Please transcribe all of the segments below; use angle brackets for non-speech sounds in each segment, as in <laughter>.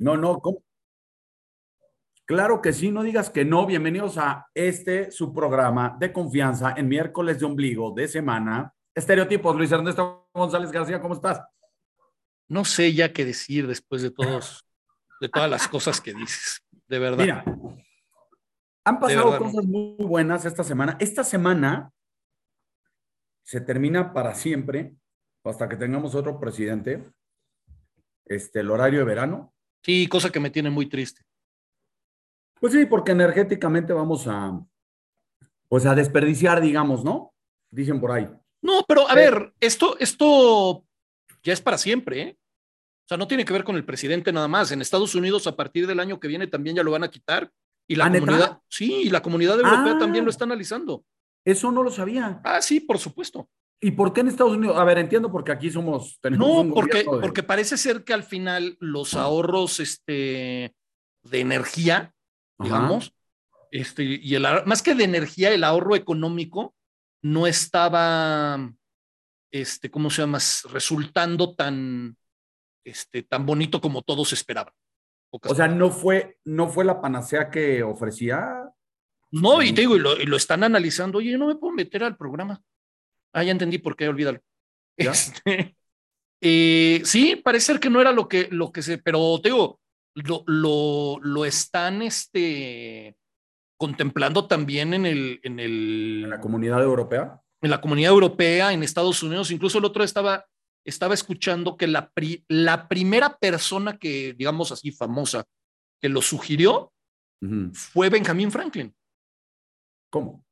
No, no, ¿cómo? Claro que sí, no digas que no. Bienvenidos a este, su programa de confianza en miércoles de ombligo de semana. Estereotipos, Luis Ernesto González García, ¿cómo estás? No sé ya qué decir después de todos, de todas las cosas que dices, de verdad. Mira, han pasado cosas muy buenas esta semana. Esta semana se termina para siempre, hasta que tengamos otro presidente, este, el horario de verano. Sí, cosa que me tiene muy triste. Pues sí, porque energéticamente vamos a, pues a desperdiciar, digamos, ¿no? Dicen por ahí. No, pero a ver, esto, esto ya es para siempre, ¿eh? O sea, no tiene que ver con el presidente nada más. En Estados Unidos, a partir del año que viene, también ya lo van a quitar. Y la ¿Ah, comunidad, sí, y la comunidad europea también lo ah. está analizando. Eso no lo sabía. Ah, sí, por supuesto. ¿Y por qué en Estados Unidos? A ver, entiendo porque aquí somos. no, porque, porque parece ser que al final los ahorros este, de energía digamos. Este, y el, más que de energía, el ahorro económico no estaba, este, ¿cómo se llama? Resultando tan, este, tan bonito como todos esperaban. O sea, no fue, no fue la panacea que ofrecía. No, y te digo, y lo, están analizando. Oye, no me puedo meter al programa. Ah, ya entendí por qué, olvídalo. Este, eh, sí, parece ser que no era lo que, lo que se, pero te digo, lo, lo, lo están este, contemplando también en, el, en, el, la comunidad europea. En la comunidad europea, en Estados Unidos. Incluso el otro estaba, estaba escuchando que la, la primera persona que, digamos así, famosa, que lo sugirió fue Benjamin Franklin. ¿Cómo?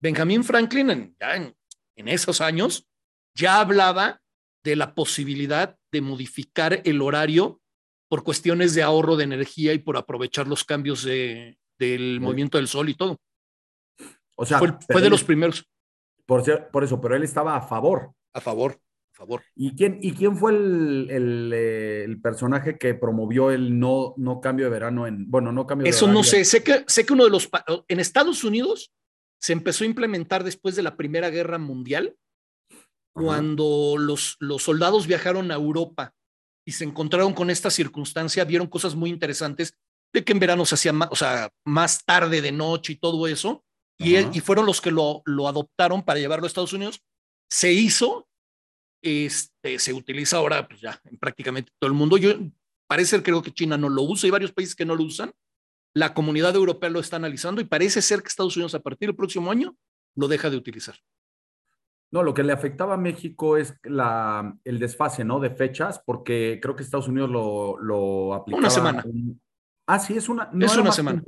Benjamin Franklin, en, ya en, en esos años, ya hablaba de la posibilidad de modificar el horario por cuestiones de ahorro de energía y por aprovechar los cambios de, del movimiento del sol y todo. O sea, fue, de los primeros. Por, por eso, pero él estaba a favor. A favor, a favor. ¿Y quién, y quién fue el, el, eh, personaje que promovió el no, no cambio de verano en, bueno, no cambio de Eso no sé, sé que, sé que uno de los, en Estados Unidos se empezó a implementar después de la Primera Guerra Mundial, cuando los, los soldados viajaron a Europa y se encontraron con esta circunstancia, vieron cosas muy interesantes de que en verano se hacía más, o sea, más tarde de noche y todo eso, y, y, fueron los que lo, lo adoptaron para llevarlo a Estados Unidos. Se hizo, este, se utiliza ahora pues ya en prácticamente todo el mundo. Yo parece creo que China no lo usa, hay varios países que no lo usan. La comunidad europea lo está analizando y parece ser que Estados Unidos a partir del próximo año lo deja de utilizar. No, lo que le afectaba a México es la, el desfase, ¿no? De fechas, porque creo que Estados Unidos lo, lo aplicaba. Una semana. Ah, sí, es una. es una semana.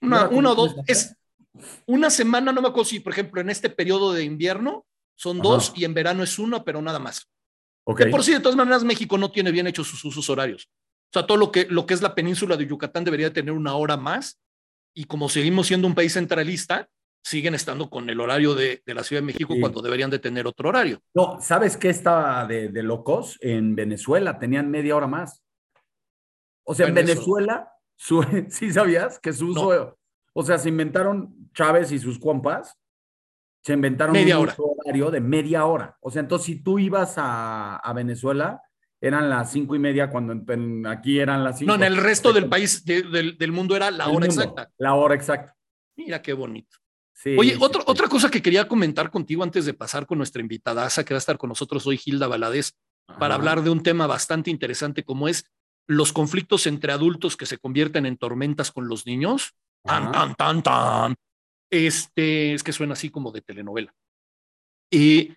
Una, o dos. Es una semana, no me acuerdo si, por ejemplo, en este periodo de invierno son dos y en verano es uno, pero nada más. Okay. por sí, de todas maneras, México no tiene bien hechos sus usos horarios. O sea, todo lo que, lo que es la península de Yucatán debería tener una hora más. Y como seguimos siendo un país centralista, siguen estando con el horario de, la Ciudad de México cuando deberían de tener otro horario. No, ¿sabes qué estaba de, locos? En Venezuela tenían media hora más. O sea, en Venezuela, <laughs> ¿sí sabías que su uso, o sea, se inventaron Chávez y sus compas, se inventaron media un horario de media hora. O sea, entonces si tú ibas a, Venezuela, eran las cinco y media cuando aquí eran las cinco. No, en el resto del país, del, mundo era la hora exacta. La hora exacta. Mira qué bonito. Oye, otra cosa que quería comentar contigo antes de pasar con nuestra invitada, que va a estar con nosotros hoy, Hilda Valadez, para hablar de un tema bastante interesante como es los conflictos entre adultos que se convierten en tormentas con los niños. Tan, tan, tan, tan. Este, es que suena así como de telenovela. Y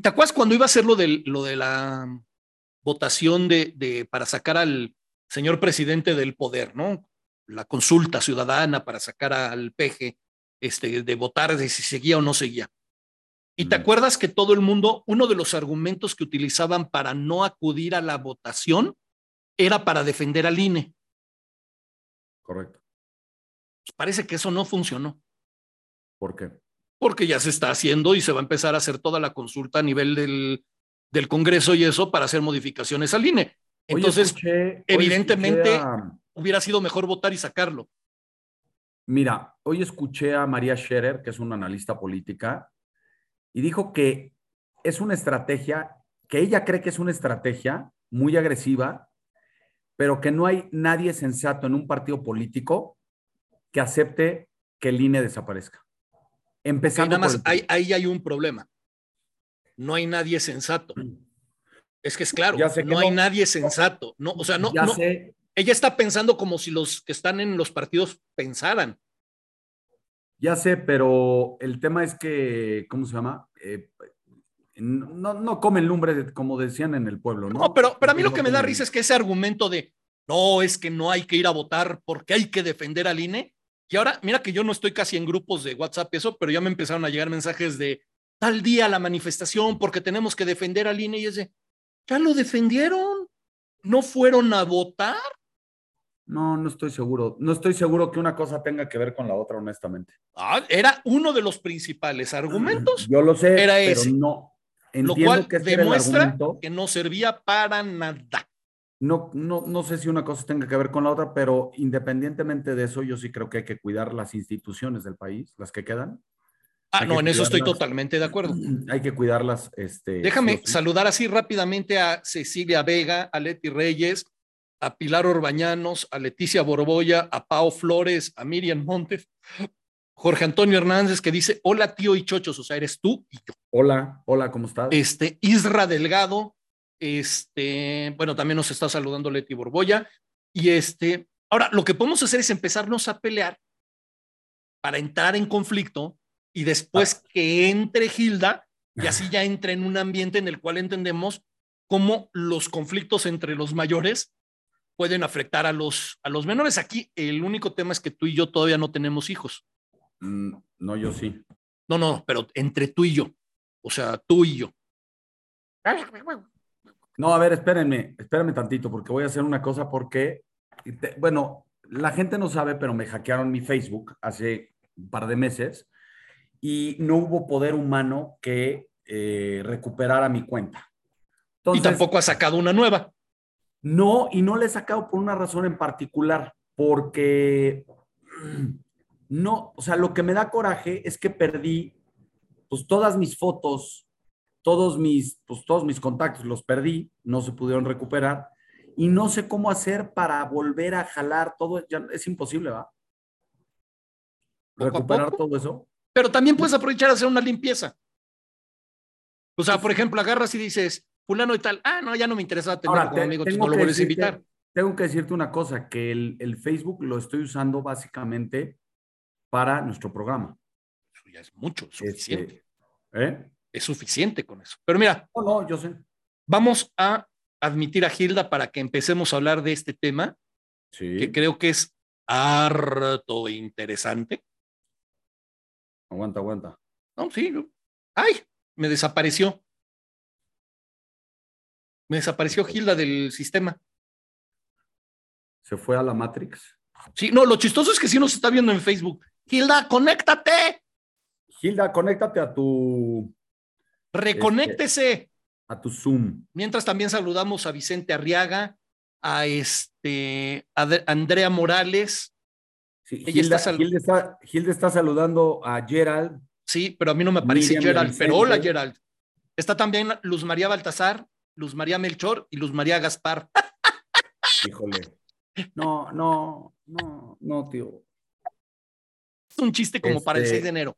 ¿te acuerdas cuando iba a ser lo de, lo de la votación de, de, para sacar al señor presidente del poder, ¿no? La consulta ciudadana para sacar al peje este, de votar de si seguía o no seguía. Y te acuerdas que todo el mundo, uno de los argumentos que utilizaban para no acudir a la votación era para defender al INE. Correcto. Pues parece que eso no funcionó. ¿Por qué? Porque ya se está haciendo y se va a empezar a hacer toda la consulta a nivel del, del Congreso y eso para hacer modificaciones al INE. Entonces, evidentemente, hubiera sido mejor votar y sacarlo. Mira, hoy escuché a María Scherer, que es una analista política, y dijo que es una estrategia, que ella cree que es una estrategia muy agresiva, pero que no hay nadie sensato en un partido político que acepte que el INE desaparezca. Empezando nada más, ahí, hay un problema. No hay nadie sensato. Es que es claro, no, hay nadie sensato. No, o sea, no, no ella está pensando como si los que están en los partidos pensaran. Ya sé, pero el tema es que, ¿cómo se llama? Eh, no, no comen lumbre, como decían en el pueblo, ¿no? No, pero, pero a mí lo que me da risa es que ese argumento de no, es que no hay que ir a votar porque hay que defender al INE. Y ahora, mira que yo no estoy casi en grupos de WhatsApp y eso, pero ya me empezaron a llegar mensajes de tal día la manifestación porque tenemos que defender al INE y ese, ya lo defendieron, no fueron a votar. No, no estoy seguro. No estoy seguro que una cosa tenga que ver con la otra, honestamente. Ah, era uno de los principales argumentos. Yo lo sé, era pero no. Entiendo lo cual que demuestra que no servía para nada. No, no, no sé si una cosa tenga que ver con la otra, pero independientemente de eso, yo sí creo que hay que cuidar las instituciones del país, las que quedan. Ah, no, en eso estoy totalmente de acuerdo. Hay que cuidarlas. Este, Déjame saludar así rápidamente a Cecilia Vega, a Leti Reyes, a Pilar Orbañanos, a Leticia Borboya, a Pao Flores, a Miriam Montes, Jorge Antonio Hernández que dice, hola tío y chochos, o sea, eres tú y yo. Hola, hola, ¿cómo estás? Este, Isra Delgado, este, bueno, también nos está saludando Leti Borboya, y este, ahora lo que podemos hacer es empezarnos a pelear para entrar en conflicto y después ah. que entre Gilda y así <laughs> ya entre en un ambiente en el cual entendemos cómo los conflictos entre los mayores pueden afectar a los, a los menores. Aquí el único tema es que tú y yo todavía no tenemos hijos. Mm, no, yo sí. No, no, pero entre tú y yo. O sea, tú y yo. No, a ver, espérenme, espérenme tantito, porque voy a hacer una cosa porque, bueno, la gente no sabe, pero me hackearon mi Facebook hace un par de meses y no hubo poder humano que eh, recuperara mi cuenta. y tampoco ha sacado una nueva. No, y no le he sacado por una razón en particular, porque <clears throat> no, o sea, lo que me da coraje es que perdí pues todas mis fotos, todos mis, pues todos mis contactos los perdí, no se pudieron recuperar y no sé cómo hacer para volver a jalar todo, ya es imposible, ¿va? Recuperar todo eso. Pero también puedes aprovechar a hacer una limpieza. O sea, por ejemplo, agarras y dices, fulano y tal, ah, no, ya no me interesa tener como amigo, no lo vuelves a invitar. Tengo que decirte una cosa, que el, Facebook lo estoy usando básicamente para nuestro programa. Eso ya es mucho, este, suficiente. ¿eh? Es suficiente con eso. Pero mira. No, no, yo sé. Vamos a admitir a Gilda para que empecemos a hablar de este tema, sí. que creo que es harto interesante. Aguanta, aguanta. No, sí. Ay, me desapareció. Me desapareció Gilda del sistema. ¿Se fue a la Matrix? Sí, no, lo chistoso es que sí nos está viendo en Facebook. Gilda, conéctate. Gilda, conéctate a tu. Reconéctese. Este, a tu Zoom. Mientras también saludamos a Vicente Arriaga, a este a Andrea Morales, Gilda, está saludando a Gerald. Sí, pero a mí no me aparece Gerald, pero hola Gerald. Está también Luz María Baltasar, Luz María Melchor y Luz María Gaspar. <laughs> Híjole. No, no, no, no, tío. Es un chiste como para el 6 de este, enero.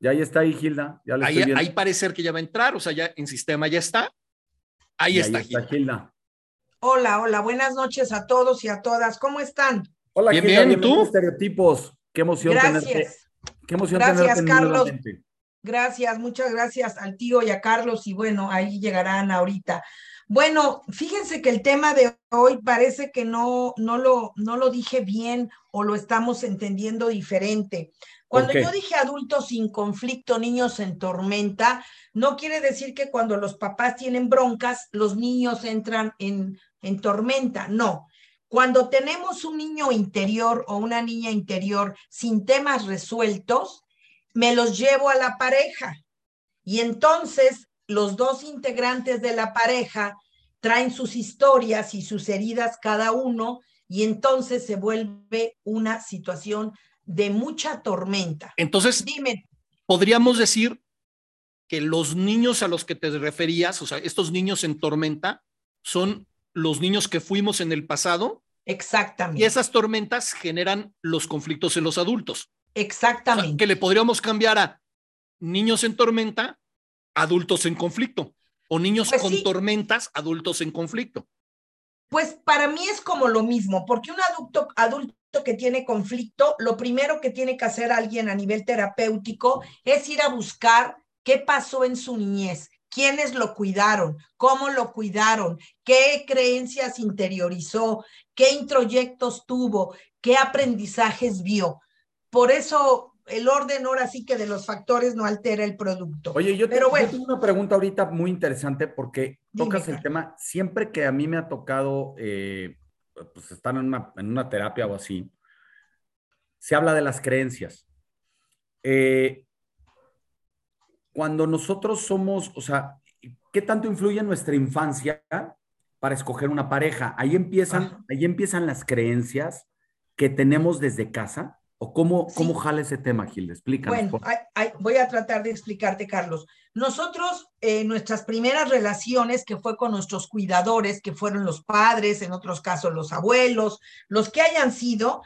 Ya ahí está ahí, Gilda. Ya ahí, parece que ya va a entrar, o sea, ya en sistema ya está. Ahí, está, Gilda. Hola, hola, buenas noches a todos y a todas. ¿Cómo están? Hola, bien, bien, ¿tú? Estereotipos. Qué emoción Gracias. qué emoción gracias, Carlos. Gracias, muchas gracias al tío y a Carlos y bueno, ahí llegarán ahorita. Bueno, fíjense que el tema de hoy parece que no, no, lo, no lo dije bien o lo estamos entendiendo diferente. Cuando yo dije adultos sin conflicto, niños en tormenta, no quiere decir que cuando los papás tienen broncas, los niños entran en, en tormenta. No, cuando tenemos un niño interior o una niña interior sin temas resueltos, me los llevo a la pareja. Y entonces los dos integrantes de la pareja traen sus historias y sus heridas cada uno y entonces se vuelve una situación de mucha tormenta. Entonces, dime, podríamos decir que los niños a los que te referías, o sea, estos niños en tormenta, son los niños que fuimos en el pasado. Exactamente. Y esas tormentas generan los conflictos en los adultos. Exactamente. que le podríamos cambiar a niños en tormenta, adultos en conflicto, o niños pues con tormentas, adultos en conflicto. Pues para mí es como lo mismo, porque un adulto, adulto que tiene conflicto, lo primero que tiene que hacer alguien a nivel terapéutico es ir a buscar qué pasó en su niñez, quiénes lo cuidaron, cómo lo cuidaron, qué creencias interiorizó, qué introyectos tuvo, qué aprendizajes vio. Por eso el orden ahora sí que de los factores no altera el producto. Oye, yo, tengo una pregunta ahorita muy interesante porque tocas el tema, siempre que a mí me ha tocado eh, pues estar en una, en una, terapia o así, se habla de las creencias. Eh, cuando nosotros somos, o sea, ¿qué tanto influye en nuestra infancia para escoger una pareja? Ahí empiezan, ahí empiezan las creencias que tenemos desde casa ¿O cómo, cómo jala ese tema, Gilda? Explícanos. Bueno, voy a tratar de explicarte, Carlos. Nosotros, eh, nuestras primeras relaciones, que fue con nuestros cuidadores, que fueron los padres, en otros casos los abuelos, los que hayan sido,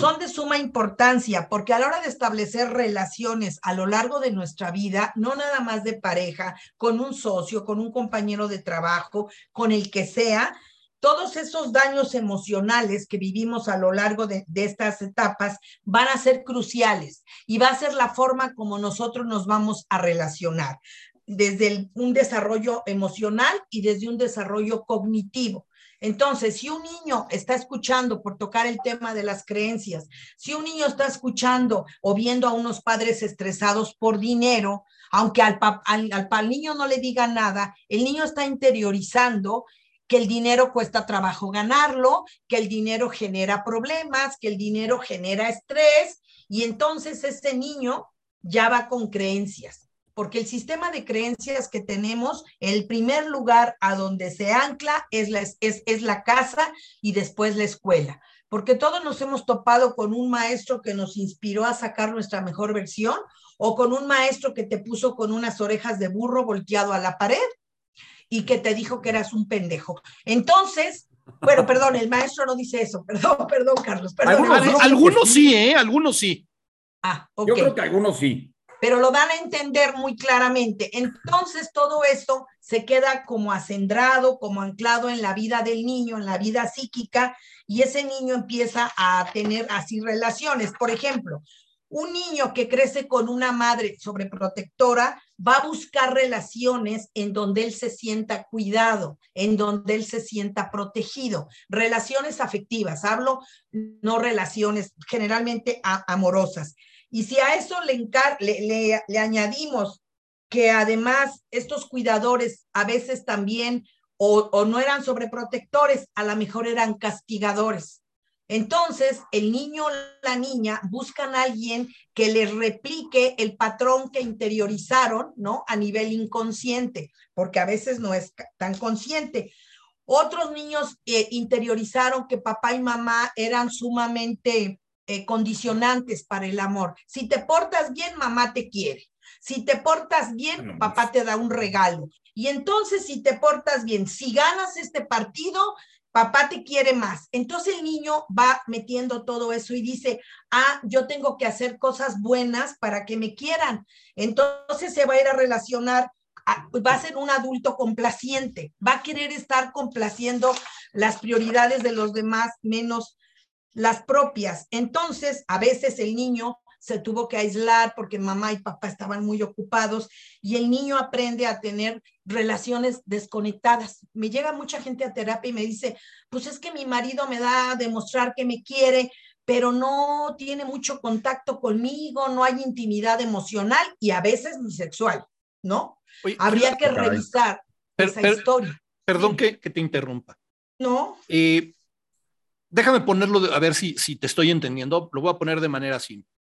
son de suma importancia, porque a la hora de establecer relaciones a lo largo de nuestra vida, no nada más de pareja, con un socio, con un compañero de trabajo, con el que sea, todos esos daños emocionales que vivimos a lo largo de, estas etapas van a ser cruciales y va a ser la forma como nosotros nos vamos a relacionar, desde un desarrollo emocional y desde un desarrollo cognitivo. Entonces, si un niño está escuchando, por tocar el tema de las creencias, si un niño está escuchando o viendo a unos padres estresados por dinero, aunque al, al, al, niño no le diga nada, el niño está interiorizando que el dinero cuesta trabajo ganarlo, que el dinero genera problemas, que el dinero genera estrés, y entonces ese niño ya va con creencias, porque el sistema de creencias que tenemos, el primer lugar a donde se ancla es la, es, es la casa y después la escuela, porque todos nos hemos topado con un maestro que nos inspiró a sacar nuestra mejor versión o con un maestro que te puso con unas orejas de burro volteado a la pared y que te dijo que eras un pendejo. Entonces, bueno, perdón, el maestro no dice eso. <laughs> Perdón, perdón, Carlos. Perdón. Algunos, sí, ¿eh? Algunos sí. Ah, ok. Yo creo que algunos sí. Pero lo dan a entender muy claramente. Entonces, todo esto se queda como acendrado, como anclado en la vida del niño, en la vida psíquica, y ese niño empieza a tener así relaciones. Por ejemplo, un niño que crece con una madre sobreprotectora va a buscar relaciones en donde él se sienta cuidado, en donde él se sienta protegido, relaciones afectivas, hablo no relaciones generalmente amorosas. Y si a eso le, añadimos que además estos cuidadores a veces también o, o no eran sobreprotectores, a lo mejor eran castigadores entonces, el niño o la niña buscan a alguien que les replique el patrón que interiorizaron, ¿no? A nivel inconsciente, porque a veces no es tan consciente. Otros niños eh, interiorizaron que papá y mamá eran sumamente eh, condicionantes para el amor. Si te portas bien, mamá te quiere. Si te portas bien, papá te da un regalo. Y entonces, si te portas bien, si ganas este partido, papá te quiere más. Entonces el niño va metiendo todo eso y dice, ah, yo tengo que hacer cosas buenas para que me quieran. Entonces se va a ir a relacionar, va a ser un adulto complaciente, va a querer estar complaciendo las prioridades de los demás menos las propias. Entonces, a veces el niño se tuvo que aislar porque mamá y papá estaban muy ocupados y el niño aprende a tener relaciones desconectadas. Me llega mucha gente a terapia y me dice, pues es que mi marido me da a demostrar que me quiere, pero no tiene mucho contacto conmigo, no hay intimidad emocional y a veces ni sexual, ¿no? Habría que revisar esa historia. Perdón que, te interrumpa. No. Eh, déjame ponerlo, a ver si, si te estoy entendiendo. Lo voy a poner de manera simple.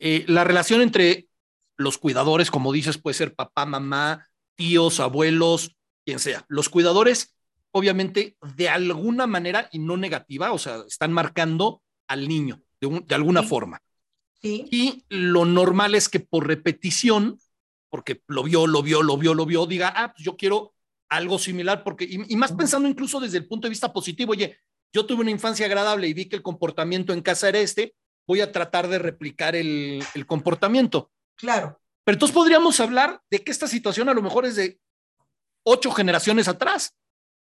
Eh, la relación entre los cuidadores, como dices, puede ser papá, mamá, tíos, abuelos, quien sea. Los cuidadores, obviamente, de alguna manera y no negativa, o sea, están marcando al niño de, alguna forma. Y lo normal es que por repetición, porque lo vio, lo vio, lo vio, lo vio, diga, ah, pues yo quiero algo similar, porque, y, más pensando incluso desde el punto de vista positivo, oye, yo tuve una infancia agradable y vi que el comportamiento en casa era este, voy a tratar de replicar el, el comportamiento. Claro. Pero entonces podríamos hablar de que esta situación a lo mejor es de ocho generaciones atrás,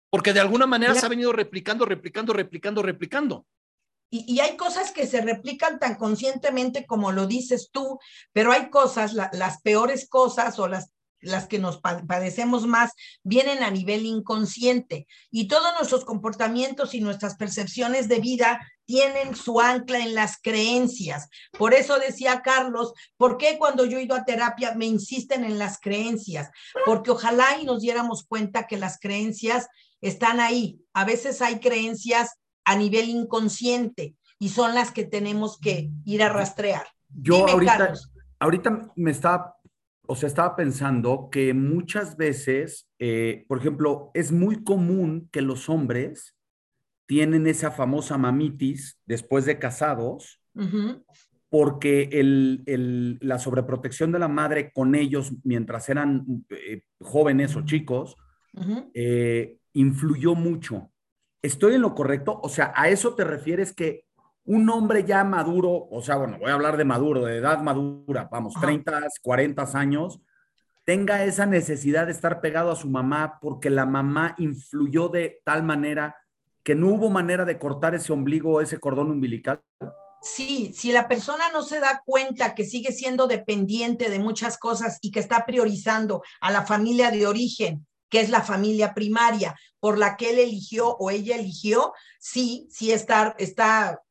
porque de alguna manera se ha venido replicando, replicando, replicando, replicando. Y, hay cosas que se replican tan conscientemente como lo dices tú, pero hay cosas, las peores cosas o las las que nos padecemos más, vienen a nivel inconsciente y todos nuestros comportamientos y nuestras percepciones de vida tienen su ancla en las creencias. Por eso decía Carlos, ¿por qué cuando yo he ido a terapia me insisten en las creencias? Porque ojalá y nos diéramos cuenta que las creencias están ahí. A veces hay creencias a nivel inconsciente y son las que tenemos que ir a rastrear. Yo ahorita, ahorita me estaba o sea, estaba pensando que muchas veces, eh, por ejemplo, es muy común que los hombres tienen esa famosa mamitis después de casados, porque la sobreprotección de la madre con ellos mientras eran eh, jóvenes o chicos eh, influyó mucho. ¿Estoy en lo correcto? O sea, ¿a eso te refieres que un hombre ya maduro, o sea, bueno, voy a hablar de maduro, de edad madura, vamos, 30, 40 años, tenga esa necesidad de estar pegado a su mamá porque la mamá influyó de tal manera que no hubo manera de cortar ese ombligo o ese cordón umbilical? Sí, si la persona no se da cuenta que sigue siendo dependiente de muchas cosas y que está priorizando a la familia de origen, que es la familia primaria por la que él eligió o ella eligió, sí, sí está, está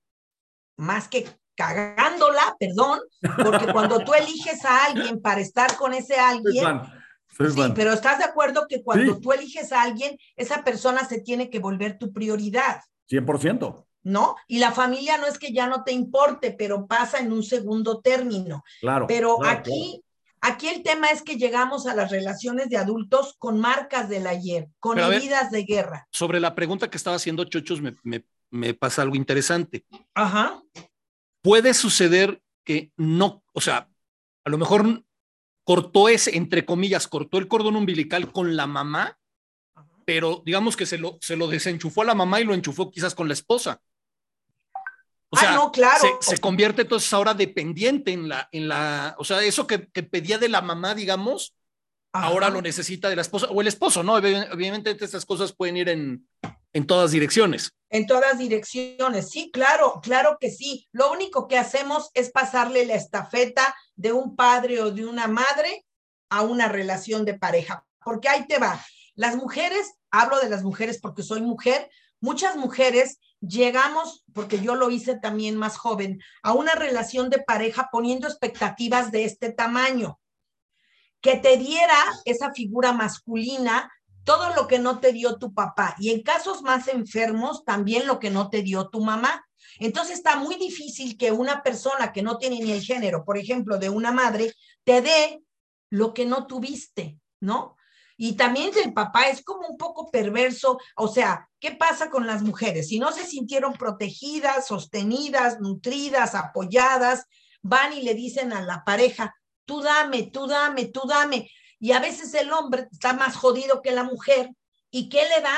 más que cagándola, perdón, porque cuando tú eliges a alguien para estar con ese alguien, sí, pero estás de acuerdo que cuando tú eliges a alguien, esa persona se tiene que volver tu prioridad. 100%. ¿No? Y la familia no es que ya no te importe, pero pasa en un segundo término. Claro. Pero aquí, aquí el tema es que llegamos a las relaciones de adultos con marcas del ayer, con heridas de guerra. Sobre la pregunta que estaba haciendo Chochos, me, me, me pasa algo interesante. Ajá. Puede suceder que no, o sea, a lo mejor cortó ese, entre comillas, cortó el cordón umbilical con la mamá, pero digamos que se lo, se lo desenchufó a la mamá y lo enchufó quizás con la esposa. O sea, no, claro. se, convierte entonces ahora dependiente en la, en la, o sea, eso que, pedía de la mamá, digamos, ahora lo necesita de la esposa o el esposo, ¿no? Obviamente estas cosas pueden ir en, en todas direcciones. En todas direcciones, sí, claro, claro que sí. Lo único que hacemos es pasarle la estafeta de un padre o de una madre a una relación de pareja, porque ahí te va. Las mujeres, hablo de las mujeres porque soy mujer, muchas mujeres llegamos, porque yo lo hice también más joven, a una relación de pareja poniendo expectativas de este tamaño, que te diera esa figura masculina todo lo que no te dio tu papá y en casos más enfermos también lo que no te dio tu mamá. Entonces está muy difícil que una persona que no tiene ni el género, por ejemplo, de una madre, te dé lo que no tuviste, ¿no? Y también el papá es como un poco perverso, o sea, ¿qué pasa con las mujeres? Si no se sintieron protegidas, sostenidas, nutridas, apoyadas, van y le dicen a la pareja, tú dame, tú dame, tú dame. Y a veces el hombre está más jodido que la mujer. ¿Y qué le da?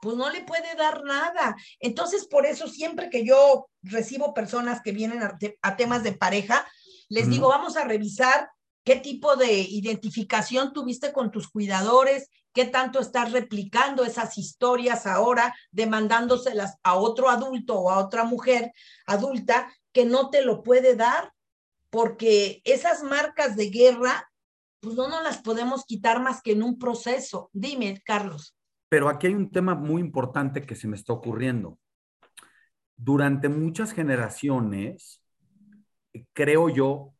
Pues no le puede dar nada. Entonces, por eso siempre que yo recibo personas que vienen a, temas de pareja, les digo, vamos a revisar qué tipo de identificación tuviste con tus cuidadores, qué tanto estás replicando esas historias ahora, demandándoselas a otro adulto o a otra mujer adulta que no te lo puede dar, porque esas marcas de guerra pues no nos las podemos quitar más que en un proceso. Dime, Carlos. Pero aquí hay un tema muy importante que se me está ocurriendo. Durante muchas generaciones, creo yo,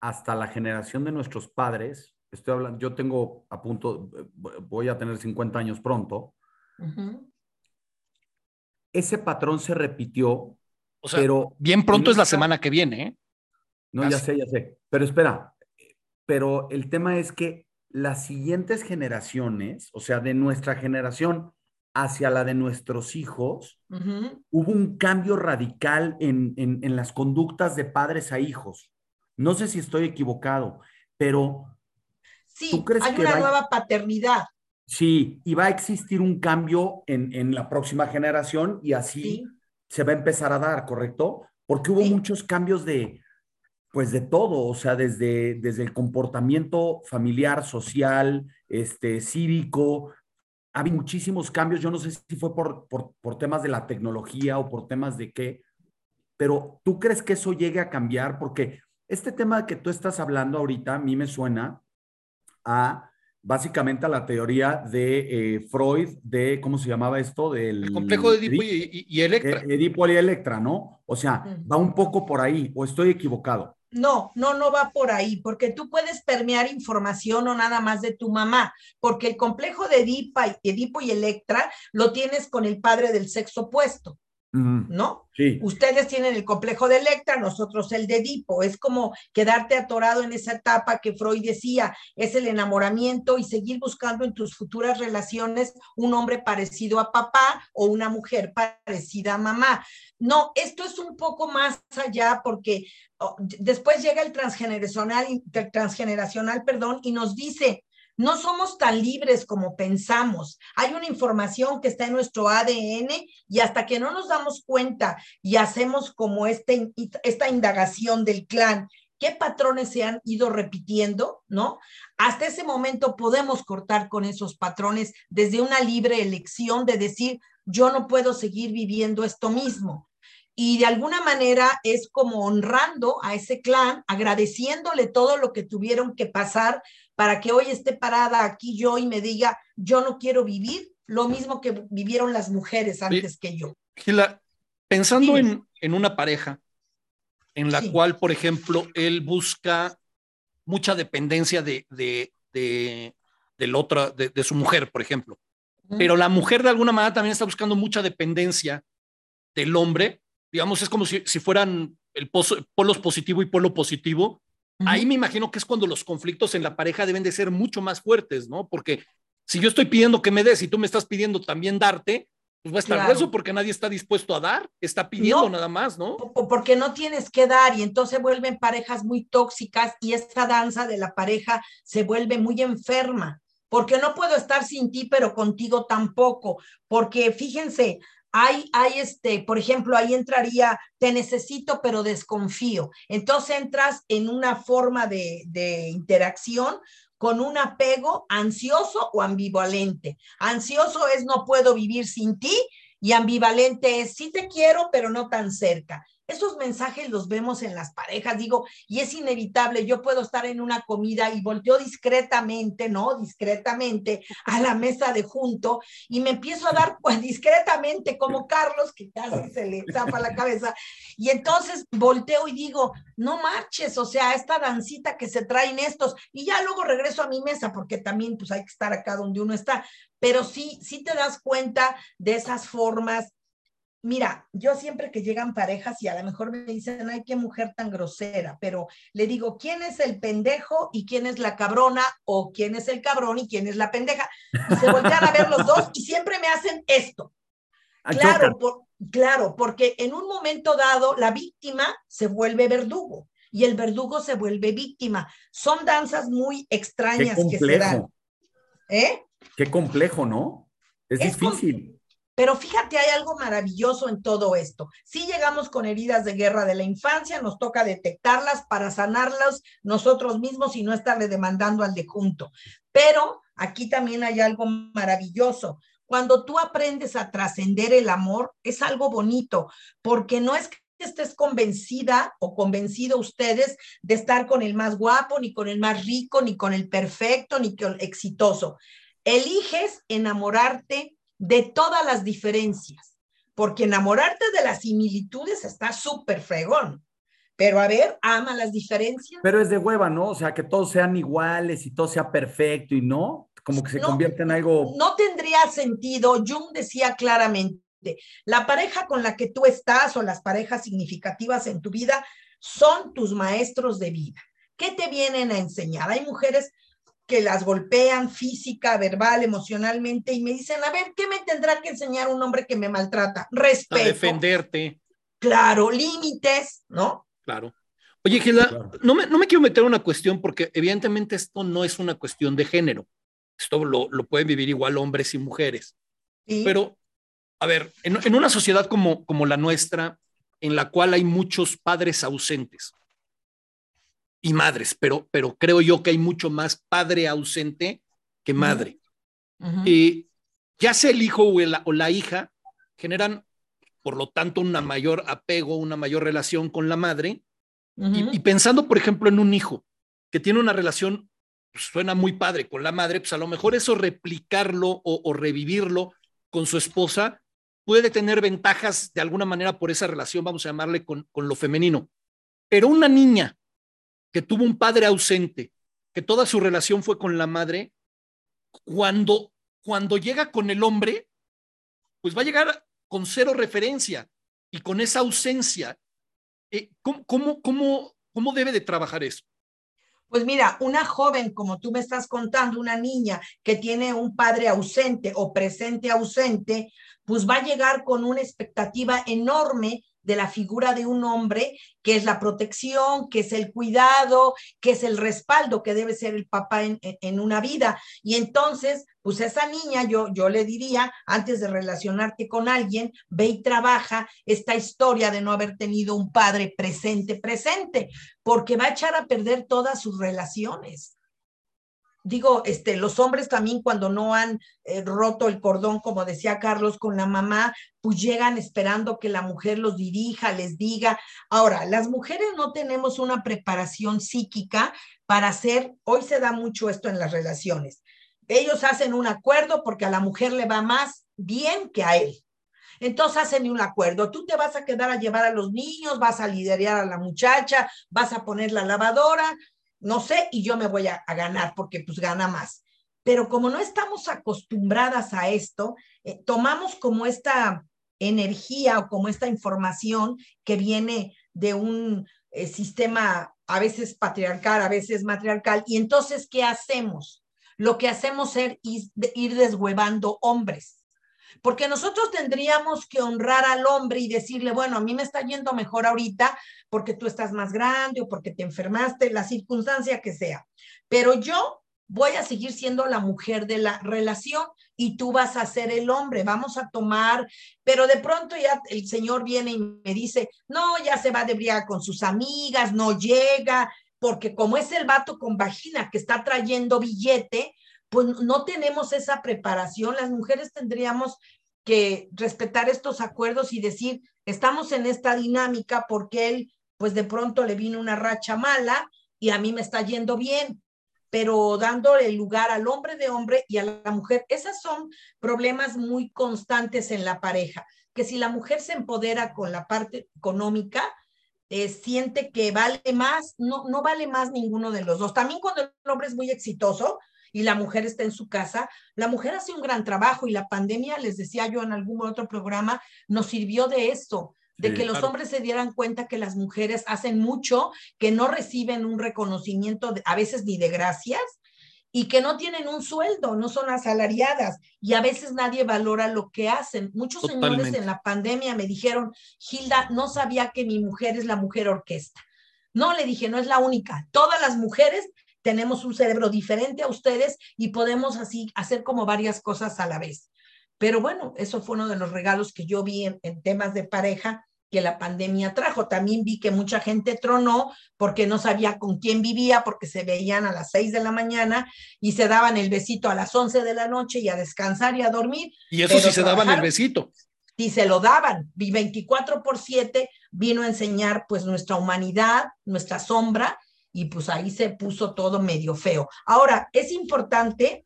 hasta la generación de nuestros padres, estoy hablando, yo tengo a punto, voy a tener 50 años pronto, ese patrón se repitió, o sea, pero bien pronto es la semana que viene, ¿eh? No, ya sé, ya sé. Pero espera, pero el tema es que las siguientes generaciones, o sea, de nuestra generación hacia la de nuestros hijos, hubo un cambio radical en, las conductas de padres a hijos. No sé si estoy equivocado, pero sí, ¿tú crees hay una nueva paternidad. Sí, y va a existir un cambio en, la próxima generación y así se va a empezar a dar, ¿correcto? Porque hubo muchos cambios de, pues de todo, o sea, desde, desde el comportamiento familiar, social, este, cívico, ha habido muchísimos cambios. Yo no sé si fue por, por, por, temas de la tecnología o por temas de qué, pero ¿tú crees que eso llegue a cambiar? Porque este tema que tú estás hablando ahorita a mí me suena a básicamente a la teoría de eh, Freud de, ¿cómo se llamaba esto? Del, el complejo de Edipo y, y, Electra. E, Edipo y Electra, ¿no? O sea, va un poco por ahí, o estoy equivocado. No, no, no va por ahí, porque tú puedes permear información o nada más de tu mamá, porque el complejo de Edipo, y Electra lo tienes con el padre del sexo opuesto. ¿No? Sí. Ustedes tienen el complejo de Electra, nosotros el de Edipo. Es como quedarte atorado en esa etapa que Freud decía, es el enamoramiento y seguir buscando en tus futuras relaciones un hombre parecido a papá o una mujer parecida a mamá. No, esto es un poco más allá porque oh, después llega el transgeneracional, el transgeneracional, perdón, y nos dice, no somos tan libres como pensamos. Hay una información que está en nuestro ADN y hasta que no nos damos cuenta y hacemos como este, esta indagación del clan, qué patrones se han ido repitiendo, ¿no? Hasta ese momento podemos cortar con esos patrones desde una libre elección de decir, yo no puedo seguir viviendo esto mismo. Y de alguna manera es como honrando a ese clan, agradeciéndole todo lo que tuvieron que pasar para que hoy esté parada aquí yo y me diga, yo no quiero vivir lo mismo que vivieron las mujeres antes que yo. Gila, pensando en, en, una pareja en la cual, por ejemplo, él busca mucha dependencia de, de, de, del otro, de, de, su mujer, por ejemplo, pero la mujer de alguna manera también está buscando mucha dependencia del hombre, digamos, es como si, si fueran el polos positivo y polo positivo, Ahí me imagino que es cuando los conflictos en la pareja deben de ser mucho más fuertes, ¿no? Porque si yo estoy pidiendo que me des y tú me estás pidiendo también darte, pues va a estar eso porque nadie está dispuesto a dar, está pidiendo nada más, ¿no? Porque no tienes que dar y entonces vuelven parejas muy tóxicas y esa danza de la pareja se vuelve muy enferma, porque no puedo estar sin ti, pero contigo tampoco, porque fíjense, hay, hay este, por ejemplo, ahí entraría, te necesito, pero desconfío. Entonces entras en una forma de, de interacción con un apego ansioso o ambivalente. Ansioso es no puedo vivir sin ti y ambivalente es sí te quiero, pero no tan cerca. Esos mensajes los vemos en las parejas, digo, y es inevitable. Yo puedo estar en una comida y volteo discretamente, ¿no? Discretamente a la mesa de junto y me empiezo a dar pues, discretamente como Carlos, que casi se le zapa la cabeza. Y entonces volteo y digo, no marches, o sea, esta dancita que se traen estos. Y ya luego regreso a mi mesa porque también pues hay que estar acá donde uno está. Pero sí, sí te das cuenta de esas formas Mira, yo siempre que llegan parejas y a lo mejor me dicen, ay, qué mujer tan grosera, pero le digo, ¿quién es el pendejo y quién es la cabrona? O quién es el cabrón y quién es la pendeja. Y se voltean a ver los dos y siempre me hacen esto. Claro, claro, porque en un momento dado la víctima se vuelve verdugo y el verdugo se vuelve víctima. Son danzas muy extrañas que se dan. ¿Eh? Qué complejo, ¿no? Es, difícil. Pero fíjate, hay algo maravilloso en todo esto. Si llegamos con heridas de guerra de la infancia, nos toca detectarlas para sanarlas nosotros mismos y no estarle demandando al de junto. Pero aquí también hay algo maravilloso. Cuando tú aprendes a trascender el amor, es algo bonito, porque no es que estés convencida o convencido ustedes de estar con el más guapo, ni con el más rico, ni con el perfecto, ni con el exitoso. Eliges enamorarte de todas las diferencias, porque enamorarte de las similitudes está súper fregón. Pero a ver, ama las diferencias. Pero es de hueva, ¿no? O sea, que todos sean iguales y todo sea perfecto y no, como que se convierte en algo. No tendría sentido. Jung decía claramente, la pareja con la que tú estás o las parejas significativas en tu vida son tus maestros de vida. ¿Qué te vienen a enseñar? Hay mujeres que las golpean física, verbal, emocionalmente y me dicen, a ver, ¿qué me tendrá que enseñar un hombre que me maltrata? Respeto. A defenderte. Claro, límites, ¿no? Claro. Oye, Gila, no, me, no me quiero meter en una cuestión porque evidentemente esto no es una cuestión de género. Esto lo, pueden vivir igual hombres y mujeres. Pero, a ver, en, una sociedad como, como la nuestra, en la cual hay muchos padres ausentes y madres, pero, pero creo yo que hay mucho más padre ausente que madre. Y ya sea el hijo o, o la hija generan, por lo tanto, una mayor apego, una mayor relación con la madre. y, pensando, por ejemplo, en un hijo que tiene una relación, pues, suena muy padre con la madre, pues a lo mejor eso replicarlo o, revivirlo con su esposa puede tener ventajas de alguna manera por esa relación, vamos a llamarle con, con lo femenino. Pero una niña que tuvo un padre ausente, que toda su relación fue con la madre, cuando, cuando llega con el hombre, pues va a llegar con cero referencia y con esa ausencia. Eh, ¿cómo, cómo, cómo, cómo debe de trabajar eso? Pues mira, una joven, como tú me estás contando, una niña que tiene un padre ausente o presente ausente, pues va a llegar con una expectativa enorme de la figura de un hombre, que es la protección, que es el cuidado, que es el respaldo que debe ser el papá en, en una vida. Y entonces, pues esa niña, yo, yo le diría, antes de relacionarte con alguien, ve y trabaja esta historia de no haber tenido un padre presente, presente, porque va a echar a perder todas sus relaciones digo, este, los hombres también cuando no han eh, roto el cordón, como decía Carlos, con la mamá, pues llegan esperando que la mujer los dirija, les diga. Ahora, las mujeres no tenemos una preparación psíquica para hacer, hoy se da mucho esto en las relaciones. Ellos hacen un acuerdo porque a la mujer le va más bien que a él. Entonces hacen un acuerdo. Tú te vas a quedar a llevar a los niños, vas a liderar a la muchacha, vas a poner la lavadora, no sé, y yo me voy a, ganar porque pues gana más. Pero como no estamos acostumbradas a esto, eh, tomamos como esta energía o como esta información que viene de un eh, sistema a veces patriarcal, a veces matriarcal, y entonces, ¿qué hacemos? Lo que hacemos es ir, ir deshuevando hombres porque nosotros tendríamos que honrar al hombre y decirle, bueno, a mí me está yendo mejor ahorita porque tú estás más grande o porque te enfermaste, la circunstancia que sea. Pero yo voy a seguir siendo la mujer de la relación y tú vas a ser el hombre, vamos a tomar, pero de pronto ya el señor viene y me dice, no, ya se va de briaga con sus amigas, no llega, porque como es el vato con vagina que está trayendo billete, pues no tenemos esa preparación. Las mujeres tendríamos que respetar estos acuerdos y decir, estamos en esta dinámica porque él, pues de pronto le vino una racha mala y a mí me está yendo bien, pero dándole lugar al hombre de hombre y a la mujer. Esos son problemas muy constantes en la pareja, que si la mujer se empodera con la parte económica, eh, siente que vale más, no, no vale más ninguno de los dos. También cuando el hombre es muy exitoso, y la mujer está en su casa, la mujer hace un gran trabajo y la pandemia, les decía yo en algún otro programa, nos sirvió de esto, de que los hombres se dieran cuenta que las mujeres hacen mucho, que no reciben un reconocimiento a veces ni de gracias y que no tienen un sueldo, no son asalariadas y a veces nadie valora lo que hacen. Muchos señores en la pandemia me dijeron, Gilda, no sabía que mi mujer es la mujer orquesta. No, le dije, no es la única. Todas las mujeres tenemos un cerebro diferente a ustedes y podemos así hacer como varias cosas a la vez. Pero bueno, eso fue uno de los regalos que yo vi en, temas de pareja que la pandemia trajo. También vi que mucha gente tronó porque no sabía con quién vivía, porque se veían a las seis de la mañana y se daban el besito a las once de la noche y a descansar y a dormir. Y eso sí se daban el besito. Y se lo daban. Vi 24 por 7 vino a enseñar pues nuestra humanidad, nuestra sombra y pues ahí se puso todo medio feo. Ahora, es importante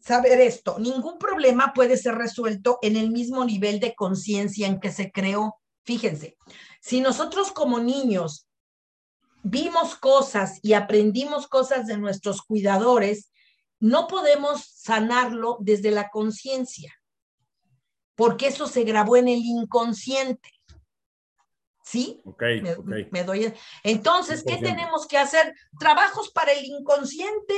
saber esto, ningún problema puede ser resuelto en el mismo nivel de conciencia en que se creó. Fíjense, si nosotros como niños vimos cosas y aprendimos cosas de nuestros cuidadores, no podemos sanarlo desde la conciencia, porque eso se grabó en el inconsciente. ¿Sí? Ok, me, doy. Entonces, ¿qué tenemos que hacer? Trabajos para el inconsciente.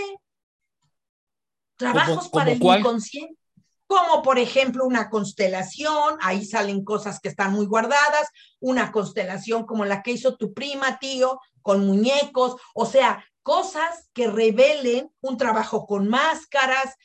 Trabajos para el inconsciente. Como por ejemplo una constelación, ahí salen cosas que están muy guardadas, una constelación como la que hizo tu prima, tío, con muñecos, o sea, cosas que revelen un trabajo con máscaras,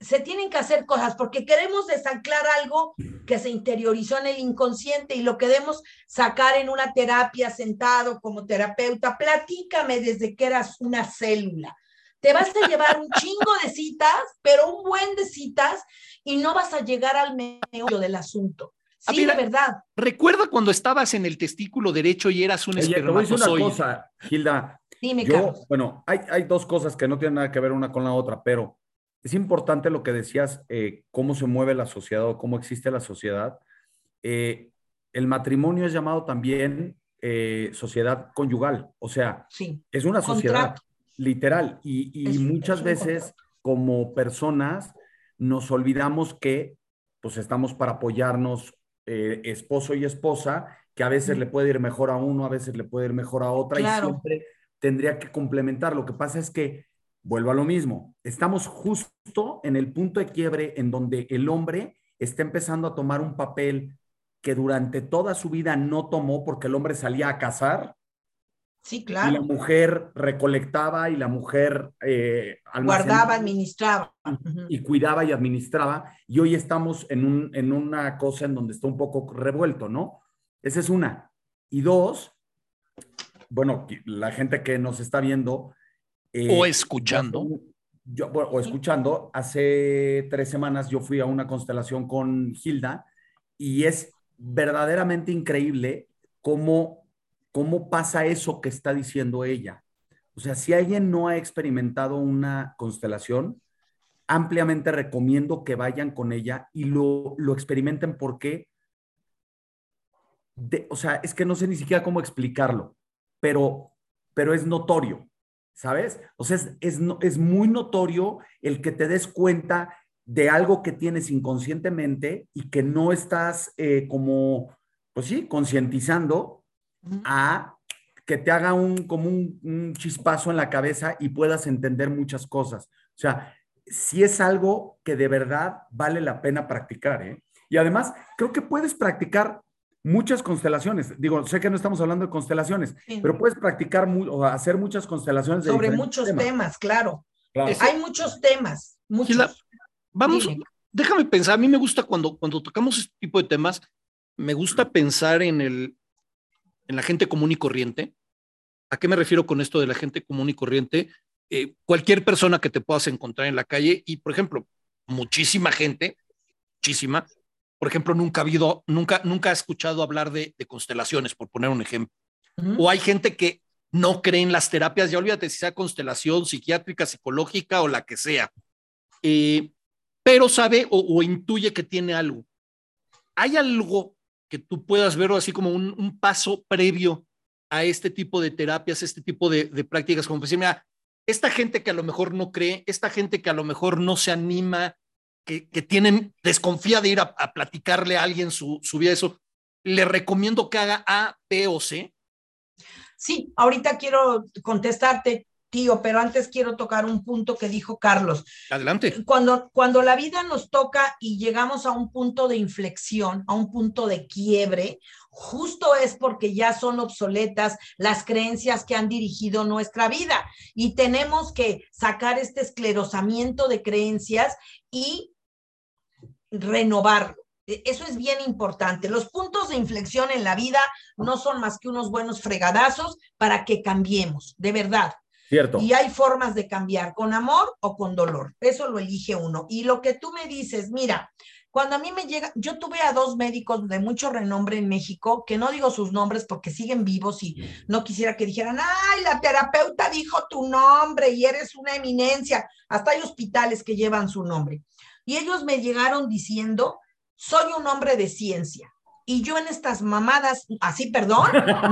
se tienen que hacer cosas porque queremos desanclar algo que se interiorizó en el inconsciente y lo queremos sacar en una terapia sentado como terapeuta. Platícame desde que eras una célula. Te vas a llevar un chingo de citas, pero un buen de citas y no vas a llegar al meollo del asunto. Sí, de verdad. Recuerda cuando estabas en el testículo derecho y eras un espermatozoide. una cosa, Gilda. Dime, yo, Bueno, hay, hay dos cosas que no tienen nada que ver una con la otra, pero es importante lo que decías, eh, cómo se mueve la sociedad o cómo existe la sociedad. Eh, el matrimonio es llamado también eh, sociedad conyugal, o sea, es una sociedad literal y, muchas veces como personas nos olvidamos que pues estamos para apoyarnos esposo y esposa, que a veces le puede ir mejor a uno, a veces le puede ir mejor a otra y siempre tendría que complementar. Lo que pasa es que vuelvo a lo mismo, estamos justo en el punto de quiebre en donde el hombre está empezando a tomar un papel que durante toda su vida no tomó porque el hombre salía a cazar. Sí, claro. Y la mujer recolectaba y la mujer eh, guardaba, administraba. Y, cuidaba y administraba. Y hoy estamos en, un, en una cosa en donde está un poco revuelto, ¿no? Esa es una. Y dos, bueno, la gente que nos está viendo, o eh, escuchando. Yo, o escuchando, hace tres semanas yo fui a una constelación con Hilda y es verdaderamente increíble cómo, cómo pasa eso que está diciendo ella. O sea, si alguien no ha experimentado una constelación, ampliamente recomiendo que vayan con ella y lo, lo experimenten porque, o sea, es que no sé ni siquiera cómo explicarlo, pero, pero es notorio. ¿Sabes? O sea, es, es, muy notorio el que te des cuenta de algo que tienes inconscientemente y que no estás eh, como, pues sí, concientizando a que te haga un, como un, chispazo en la cabeza y puedas entender muchas cosas. O sea, si es algo que de verdad vale la pena practicar, ¿eh? Y además, creo que puedes practicar muchas constelaciones. Digo, sé que no estamos hablando de constelaciones, pero puedes practicar o hacer muchas constelaciones. Sobre muchos temas, claro. Hay muchos temas. Muchos. vamos, déjame pensar. A mí me gusta cuando, cuando tocamos este tipo de temas, me gusta pensar en, el, en la gente común y corriente. ¿A qué me refiero con esto de la gente común y corriente? Eh, cualquier persona que te puedas encontrar en la calle y, por ejemplo, muchísima gente, muchísima, por ejemplo, nunca ha habido, nunca, nunca ha escuchado hablar de, constelaciones, por poner un ejemplo. O hay gente que no cree en las terapias, ya olvídate si sea constelación psiquiátrica, psicológica o la que sea, eh, pero sabe o, intuye que tiene algo. ¿Hay algo que tú puedas verlo así como un, paso previo a este tipo de terapias, este tipo de, prácticas? Como decir, mira, esta gente que a lo mejor no cree, esta gente que a lo mejor no se anima que, tienen, desconfía de ir a, platicarle a alguien su, su vida, eso, le recomiendo que haga A, B o C. Sí, ahorita quiero contestarte, tío, pero antes quiero tocar un punto que dijo Carlos. Adelante. Cuando, cuando la vida nos toca y llegamos a un punto de inflexión, a un punto de quiebre, justo es porque ya son obsoletas las creencias que han dirigido nuestra vida y tenemos que sacar este esclerosamiento de creencias y renovarlo. E, eso es bien importante. Los puntos de inflexión en la vida no son más que unos buenos fregadazos para que cambiemos, de verdad. Y hay formas de cambiar, con amor o con dolor. Eso lo elige uno. Y lo que tú me dices, mira, cuando a mí me llega, yo tuve a dos médicos de mucho renombre en México, que no digo sus nombres porque siguen vivos y no quisiera que dijeran, ay, la terapeuta dijo tu nombre y eres una eminencia. Hasta hay hospitales que llevan su nombre. Y ellos me llegaron diciendo, soy un hombre de ciencia. Y yo en estas mamadas, así, perdón,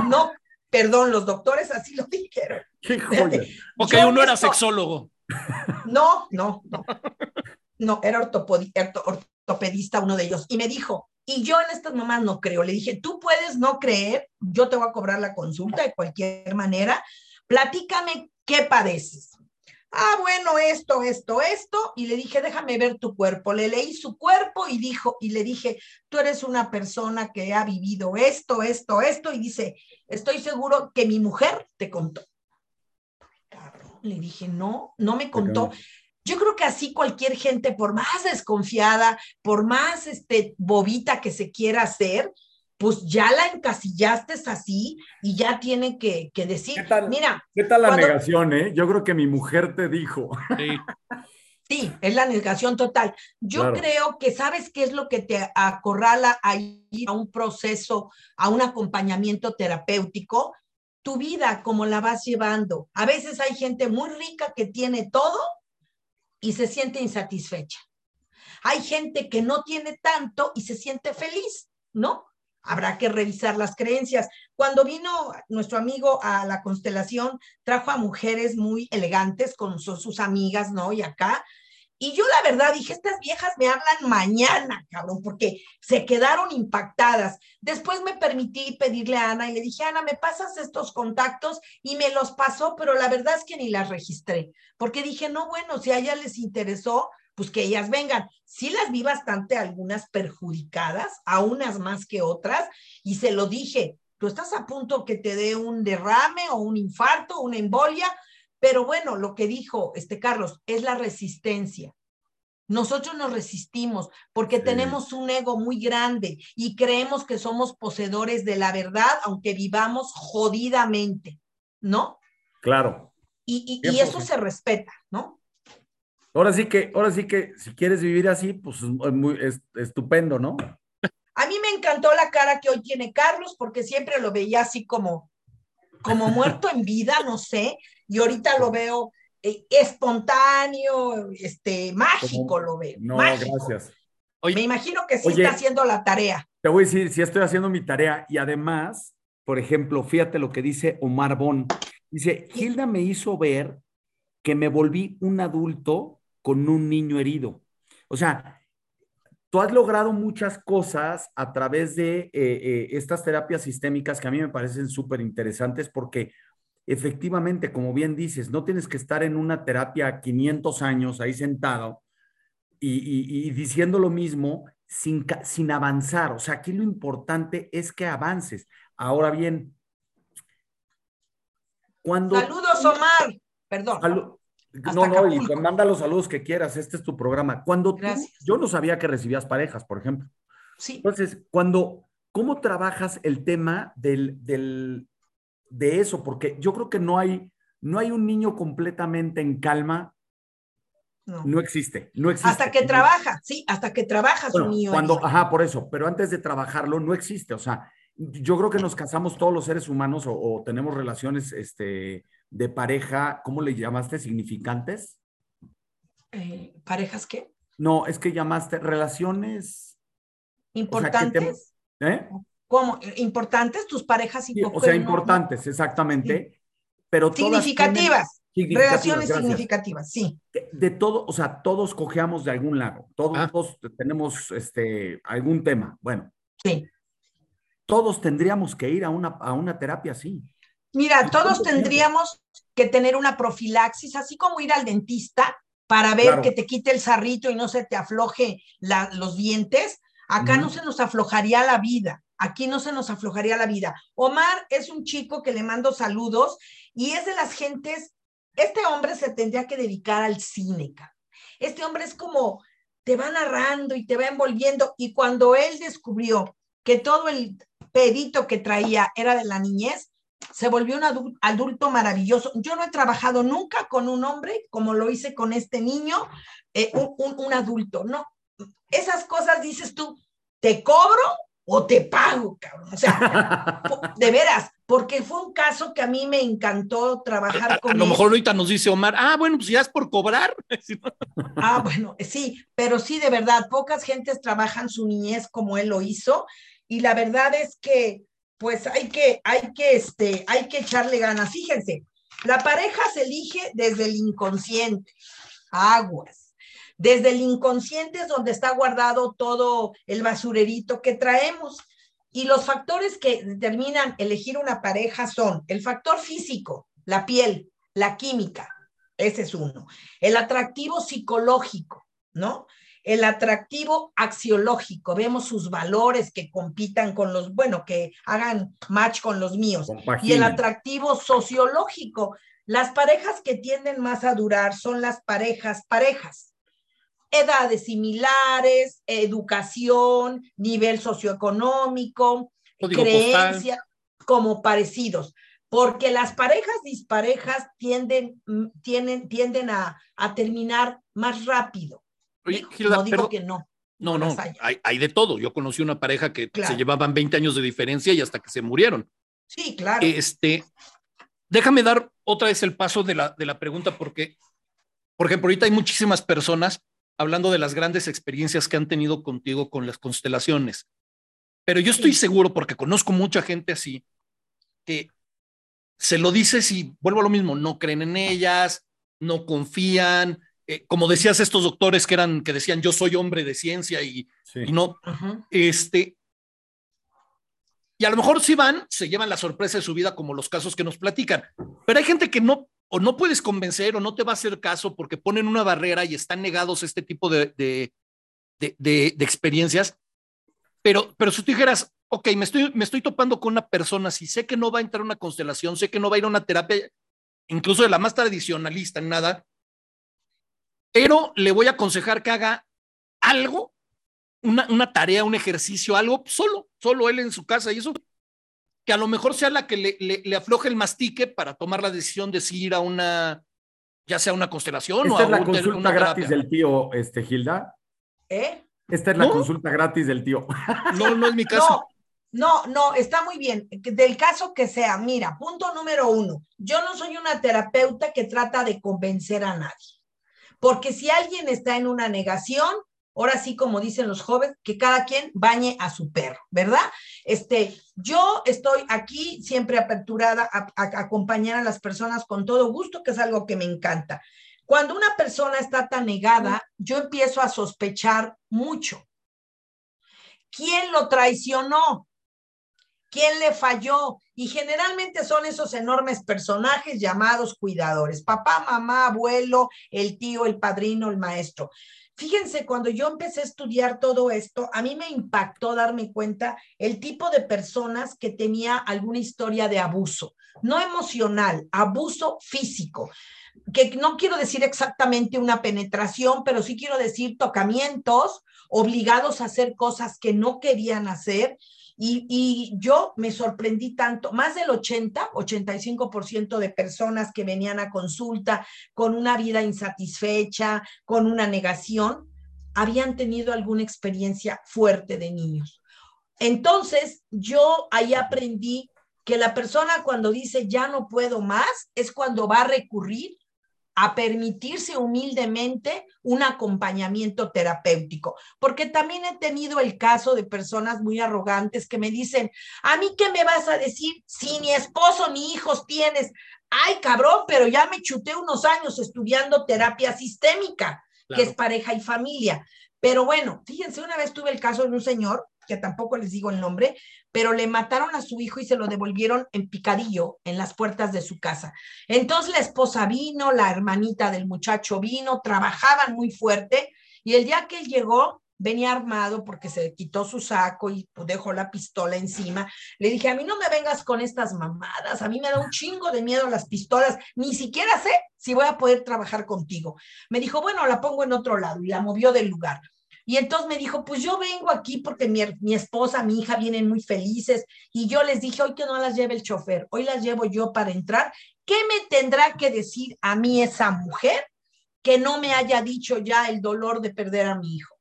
no, perdón, los doctores así lo <laughs> dijeron. Qué Ok, uno era sexólogo. No, no, no. No, era ortopedista uno de ellos. Y me dijo, y yo en estas mamás no creo. Le dije, tú puedes no creer, yo te voy a cobrar la consulta de cualquier manera. Platícame qué padeces ah, bueno, esto, esto, esto, y le dije, déjame ver tu cuerpo. Le leí su cuerpo y dijo, y le dije, tú eres una persona que ha vivido esto, esto, esto, y dice, estoy seguro que mi mujer te contó. Le dije, no, no me contó. Yo creo que así cualquier gente, por más desconfiada, por más este, bobita que se quiera hacer, pues ya la encasillaste así y ya tiene que, decir, mira. ¿Qué tal la negación, eh? Yo creo que mi mujer te dijo. Sí. Sí, es la negación total. Yo creo que sabes qué es lo que te acorrala a ir a un proceso, a un acompañamiento terapéutico, tu vida, como la vas llevando. A veces hay gente muy rica que tiene todo y se siente insatisfecha. Hay gente que no tiene tanto y se siente feliz, ¿no? Habrá que revisar las creencias. Cuando vino nuestro amigo a la constelación, trajo a mujeres muy elegantes con sus, amigas, ¿no? Y acá. Y yo la verdad dije, estas viejas me hablan mañana, cabrón, porque se quedaron impactadas. Después me permití pedirle a Ana y le dije, Ana, ¿me pasas estos contactos? Y me los pasó, pero la verdad es que ni las registré, porque dije, no, bueno, si a ella les interesó, pues que ellas vengan. Sí las vi bastante algunas perjudicadas, a unas más que otras, y se lo dije, tú estás a punto que te dé un derrame o un infarto, una embolia, pero bueno, lo que dijo este Carlos es la resistencia. Nosotros nos resistimos porque tenemos un ego muy grande y creemos que somos poseedores de la verdad, aunque vivamos jodidamente, ¿no? Claro. Y, y eso se respeta. Ahora sí que, ahora sí que si quieres vivir así, pues es muy estupendo, ¿no? A mí me encantó la cara que hoy tiene Carlos, porque siempre lo veía así como, como muerto en vida, no sé, y ahorita lo veo eh, espontáneo, este, mágico lo veo. No, gracias. me imagino que sí está haciendo la tarea. Te voy a decir, sí estoy haciendo mi tarea y además, por ejemplo, fíjate lo que dice Omar Bon. Dice, Hilda me hizo ver que me volví un adulto con un niño herido. O sea, tú has logrado muchas cosas a través de eh, eh, estas terapias sistémicas que a mí me parecen súper interesantes porque efectivamente, como bien dices, no tienes que estar en una terapia 500 años ahí sentado y, diciendo lo mismo sin, sin avanzar. O sea, aquí lo importante es que avances. Ahora bien, cuando... Saludos, Omar. Perdón no, no, y pues manda los saludos que quieras, este es tu programa. Cuando tú, yo no sabía que recibías parejas, por ejemplo. Sí. Entonces, cuando, ¿cómo trabajas el tema del, del, de eso? Porque yo creo que no hay, no hay un niño completamente en calma. No. no existe, no existe. Hasta que trabaja, sí, hasta que trabajas un niño. Cuando, ajá, por eso, pero antes de trabajarlo no existe. O sea, yo creo que nos casamos todos los seres humanos o, o tenemos relaciones, este, de pareja, ¿cómo le llamaste? ¿Significantes? Eh, ¿Parejas qué? No, es que llamaste relaciones. ¿Importantes? ¿eh? ¿Cómo? ¿Importantes? ¿Tus parejas importantes? O sea, importantes, exactamente. Pero significativas. relaciones significativas, sí. De, todo, o sea, todos cojeamos de algún lado. Todos, ah. todos tenemos este, algún tema. Bueno. Sí. Todos tendríamos que ir a una, a una terapia así. Mira, todos tendríamos que tener una profilaxis, así como ir al dentista para ver que te quite el sarrito y no se te afloje los dientes. Acá no se nos aflojaría la vida, aquí no se nos aflojaría la vida. Omar es un chico que le mando saludos y es de las gentes, este hombre se tendría que dedicar al cine. Este hombre es como, te va narrando y te va envolviendo y cuando él descubrió que todo el pedito que traía era de la niñez, se volvió un adulto maravilloso. Yo no he trabajado nunca con un hombre como lo hice con este niño, eh, un, adulto, no. Esas cosas dices tú, ¿te cobro o te pago, cabrón? O sea, <laughs> de veras, porque fue un caso que a mí me encantó trabajar con A, lo mejor ahorita nos dice Omar, ah, bueno, pues ya es por cobrar. <laughs> ah, bueno, sí, pero sí, de verdad, pocas gentes trabajan su niñez como él lo hizo. Y la verdad es que pues hay que, hay que, este, hay que echarle ganas. Fíjense, la pareja se elige desde el inconsciente, aguas. Desde el inconsciente es donde está guardado todo el basurerito que traemos. Y los factores que determinan elegir una pareja son el factor físico, la piel, la química, ese es uno. El atractivo psicológico, ¿no? El atractivo axiológico, vemos sus valores que compitan con los, bueno, que hagan match con los míos. Y el atractivo sociológico, Las parejas que tienden más a durar son las parejas parejas. Edades similares, educación, nivel socioeconómico, creencias como parecidos porque las parejas disparejas tienden, mm, tienden, tienden a, a terminar más rápido. No digo que no. No, no, hay, hay, de todo. Yo conocí una pareja que se llevaban 20 años de diferencia y hasta que se murieron. Sí, claro. Este, déjame dar otra vez el paso de la, de la pregunta porque, por ejemplo, ahorita hay muchísimas personas hablando de las grandes experiencias que han tenido contigo con las constelaciones. Pero yo estoy seguro, porque conozco mucha gente así, que se lo dices y vuelvo a lo mismo, no creen en ellas, no confían, eh, como decías estos doctores que eran, que decían yo soy hombre de ciencia y, no, este, y a lo mejor si van, se llevan la sorpresa de su vida como los casos que nos platican, pero hay gente que no, o no puedes convencer o no te va a hacer caso porque ponen una barrera y están negados a este tipo de, de, de, experiencias, pero, pero si tú dijeras, ok, me estoy, me estoy topando con una persona, si sé que no va a entrar a una constelación, sé que no va a ir a una terapia, incluso de la más tradicionalista, en nada, pero le voy a aconsejar que haga algo, una, una, tarea, un ejercicio, algo solo, solo él en su casa y eso, que a lo mejor sea la que le, le, afloje el mastique para tomar la decisión de si ir a una, ya sea una constelación o a es la consulta gratis del tío, este, Gilda? ¿Eh? Esta es la consulta gratis del tío. <laughs> No, no es mi caso. No, no, está muy bien. Del caso que sea, mira, punto número uno, yo no soy una terapeuta que trata de convencer a nadie, porque si alguien está en una negación, ahora sí, como dicen los jóvenes, que cada quien bañe a su perro, ¿verdad? Este, yo estoy aquí siempre aperturada a, a acompañar a las personas con todo gusto, que es algo que me encanta. Cuando una persona está tan negada, yo empiezo a sospechar mucho. ¿Quién lo traicionó? ¿Quién le falló? Y generalmente son esos enormes personajes llamados cuidadores, papá, mamá, abuelo, el tío, el padrino, el maestro. Fíjense, cuando yo empecé a estudiar todo esto, a mí me impactó darme cuenta el tipo de personas que tenía alguna historia de abuso, no emocional, abuso físico, que no quiero decir exactamente una penetración, pero sí quiero decir tocamientos obligados a hacer cosas que no querían hacer, y, yo me sorprendí tanto, más del 80, 85% de personas que venían a consulta con una vida insatisfecha, con una negación, habían tenido alguna experiencia fuerte de niños. Entonces, yo ahí aprendí que la persona cuando dice ya no puedo más es cuando va a recurrir a permitirse humildemente un acompañamiento terapéutico, porque también he tenido el caso de personas muy arrogantes que me dicen, a mí qué me vas a decir si ni esposo ni hijos tienes. Ay, cabrón, pero ya me chuté unos años estudiando terapia sistémica, que es pareja y familia. Pero bueno, fíjense, una vez tuve el caso de un señor que tampoco les digo el nombre, pero le mataron a su hijo y se lo devolvieron en picadillo en las puertas de su casa. Entonces la esposa vino, la hermanita del muchacho vino, trabajaban muy fuerte y el día que él llegó, venía armado porque se quitó su saco y dejó la pistola encima. Le dije, a mí no me vengas con estas mamadas, a mí me da un chingo de miedo las pistolas, ni siquiera sé si voy a poder trabajar contigo. Me dijo, bueno, la pongo en otro lado y la movió del lugar. Y entonces me dijo, pues yo vengo aquí porque mi, mi, esposa, mi hija vienen muy felices. Y yo les dije, hoy que no las lleve el chofer, hoy las llevo yo para entrar. ¿Qué me tendrá que decir a mí esa mujer que no me haya dicho ya el dolor de perder a mi hijo?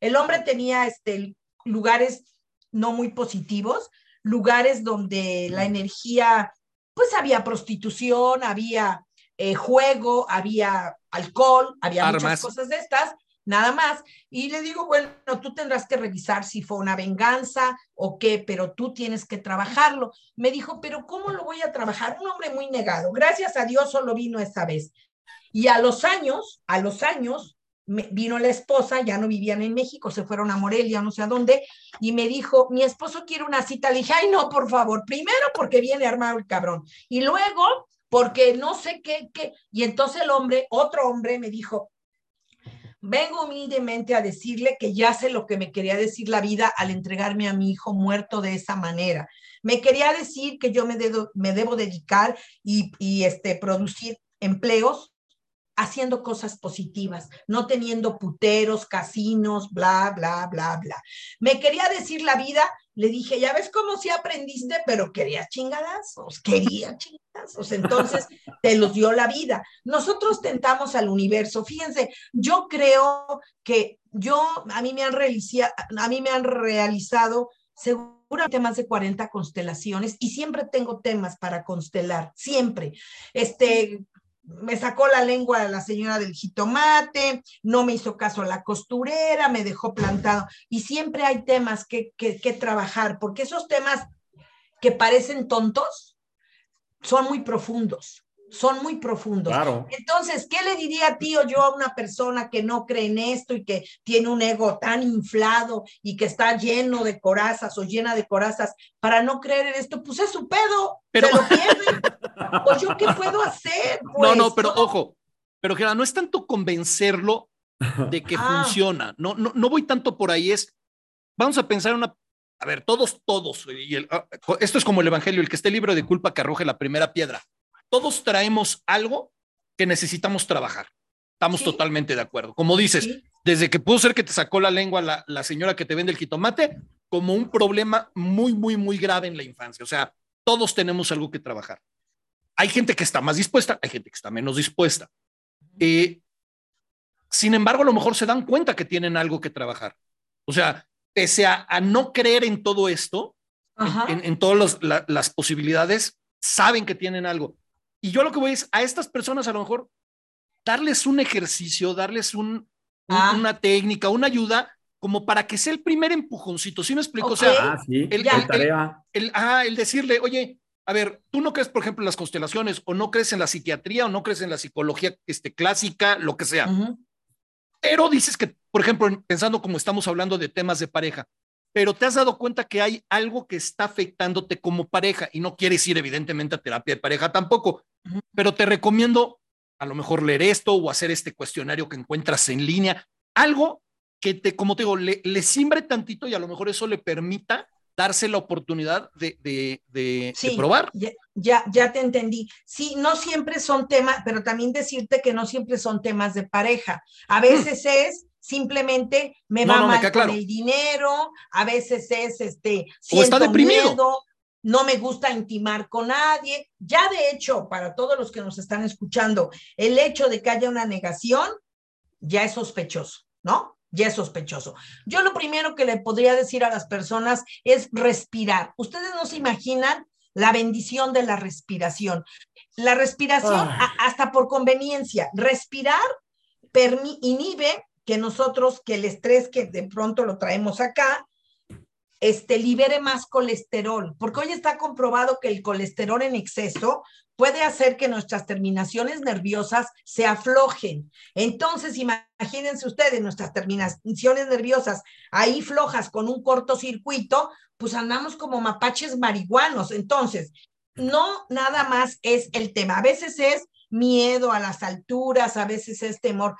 El hombre tenía este, lugares no muy positivos, lugares donde la energía, pues había prostitución, había eh, juego, había alcohol, había muchas cosas de estas nada más. Y le digo, bueno, tú tendrás que revisar si fue una venganza o qué, pero tú tienes que trabajarlo. Me dijo, pero ¿cómo lo voy a trabajar? Un hombre muy negado. Gracias a Dios solo vino esa vez. Y a los años, a los años, vino la esposa, ya no vivían en México, se fueron a Morelia, no sé a dónde, y me dijo, mi esposo quiere una cita. Le dije, ay, no, por favor, primero porque viene armado el cabrón, y luego porque no sé qué, qué. Y entonces el hombre, otro hombre, me dijo, Vengo humildemente a decirle que ya sé lo que me quería decir la vida al entregarme a mi hijo muerto de esa manera. Me quería decir que yo me, me debo dedicar y, y este, producir empleos haciendo cosas positivas, no teniendo puteros, casinos, bla, bla, bla, bla. Me quería decir la vida, le dije, ya ves cómo sí aprendiste, pero quería chingadazos, quería chingadazos. Entonces te los dio la vida. Nosotros tentamos al universo. Fíjense, yo creo que yo, a mí me han realizado, a mí me han realizado seguramente más de 40 constelaciones y siempre tengo temas para constelar, siempre. Este, me sacó la lengua la señora del jitomate, no me hizo caso a la costurera, me dejó plantado. Y siempre hay temas que, que, que trabajar, porque esos temas que parecen tontos son muy profundos son muy profundos. Entonces, ¿qué le diría, tío, yo a una persona que no cree en esto y que tiene un ego tan inflado y que está lleno de corazas o llena de corazas para no creer en esto? Pues es su pedo, pero... se lo pierde. <laughs> pues yo, ¿qué puedo hacer? <laughs> no, no, pues, pero ojo, pero que no es tanto convencerlo de que ah. funciona. No, no, no voy tanto por ahí, es, vamos a pensar una, a ver, todos, todos, y ah, esto es como el Evangelio, el que esté libre de culpa que arroje la primera piedra todos traemos algo que necesitamos trabajar. Estamos totalmente de acuerdo. Como dices, desde que pudo ser que te sacó la lengua la, la, señora que te vende el jitomate, como un problema muy, muy, muy grave en la infancia. O sea, todos tenemos algo que trabajar. Hay gente que está más dispuesta, hay gente que está menos dispuesta. Eh, sin embargo, a lo mejor se dan cuenta que tienen algo que trabajar. O sea, pese a, no creer en todo esto, en, todas las posibilidades, saben que tienen algo. Y yo lo que voy es a estas personas a lo mejor darles un ejercicio, darles un, ah. una técnica, una ayuda, como para que sea el primer empujoncito. ¿Sí me explico? O sea, ah, sí, el, el, ah, el, decirle, oye, a ver, tú no crees, por ejemplo, en las constelaciones, o no crees en la psiquiatría, o no crees en la psicología este, clásica, lo que sea. Pero dices que, por ejemplo, pensando como estamos hablando de temas de pareja, pero te has dado cuenta que hay algo que está afectándote como pareja y no quieres ir evidentemente a terapia de pareja tampoco, pero te recomiendo a lo mejor leer esto o hacer este cuestionario que encuentras en línea, algo que te, como te digo, le, le simbre tantito y a lo mejor eso le permita darse la oportunidad de, de, de, probar. Ya, ya, ya, te entendí. Sí, no siempre son temas, pero también decirte que no siempre son temas de pareja. A veces es simplemente me va mal con el dinero, a veces es este, o está deprimido. no me gusta intimar con nadie. Ya de hecho, para todos los que nos están escuchando, el hecho de que haya una negación ya es sospechoso, ¿no? Ya es sospechoso. Yo lo primero que le podría decir a las personas es respirar. Ustedes no se imaginan la bendición de la respiración. La respiración, hasta por conveniencia, respirar inhibe que nosotros, que el estrés que de pronto lo traemos acá, este, libere más colesterol, porque hoy está comprobado que el colesterol en exceso puede hacer que nuestras terminaciones nerviosas se aflojen. Entonces, imagínense ustedes, nuestras terminaciones nerviosas ahí flojas con un cortocircuito, pues andamos como mapaches marihuanos. Entonces, no nada más es el tema. A veces es miedo a las alturas, a veces es temor.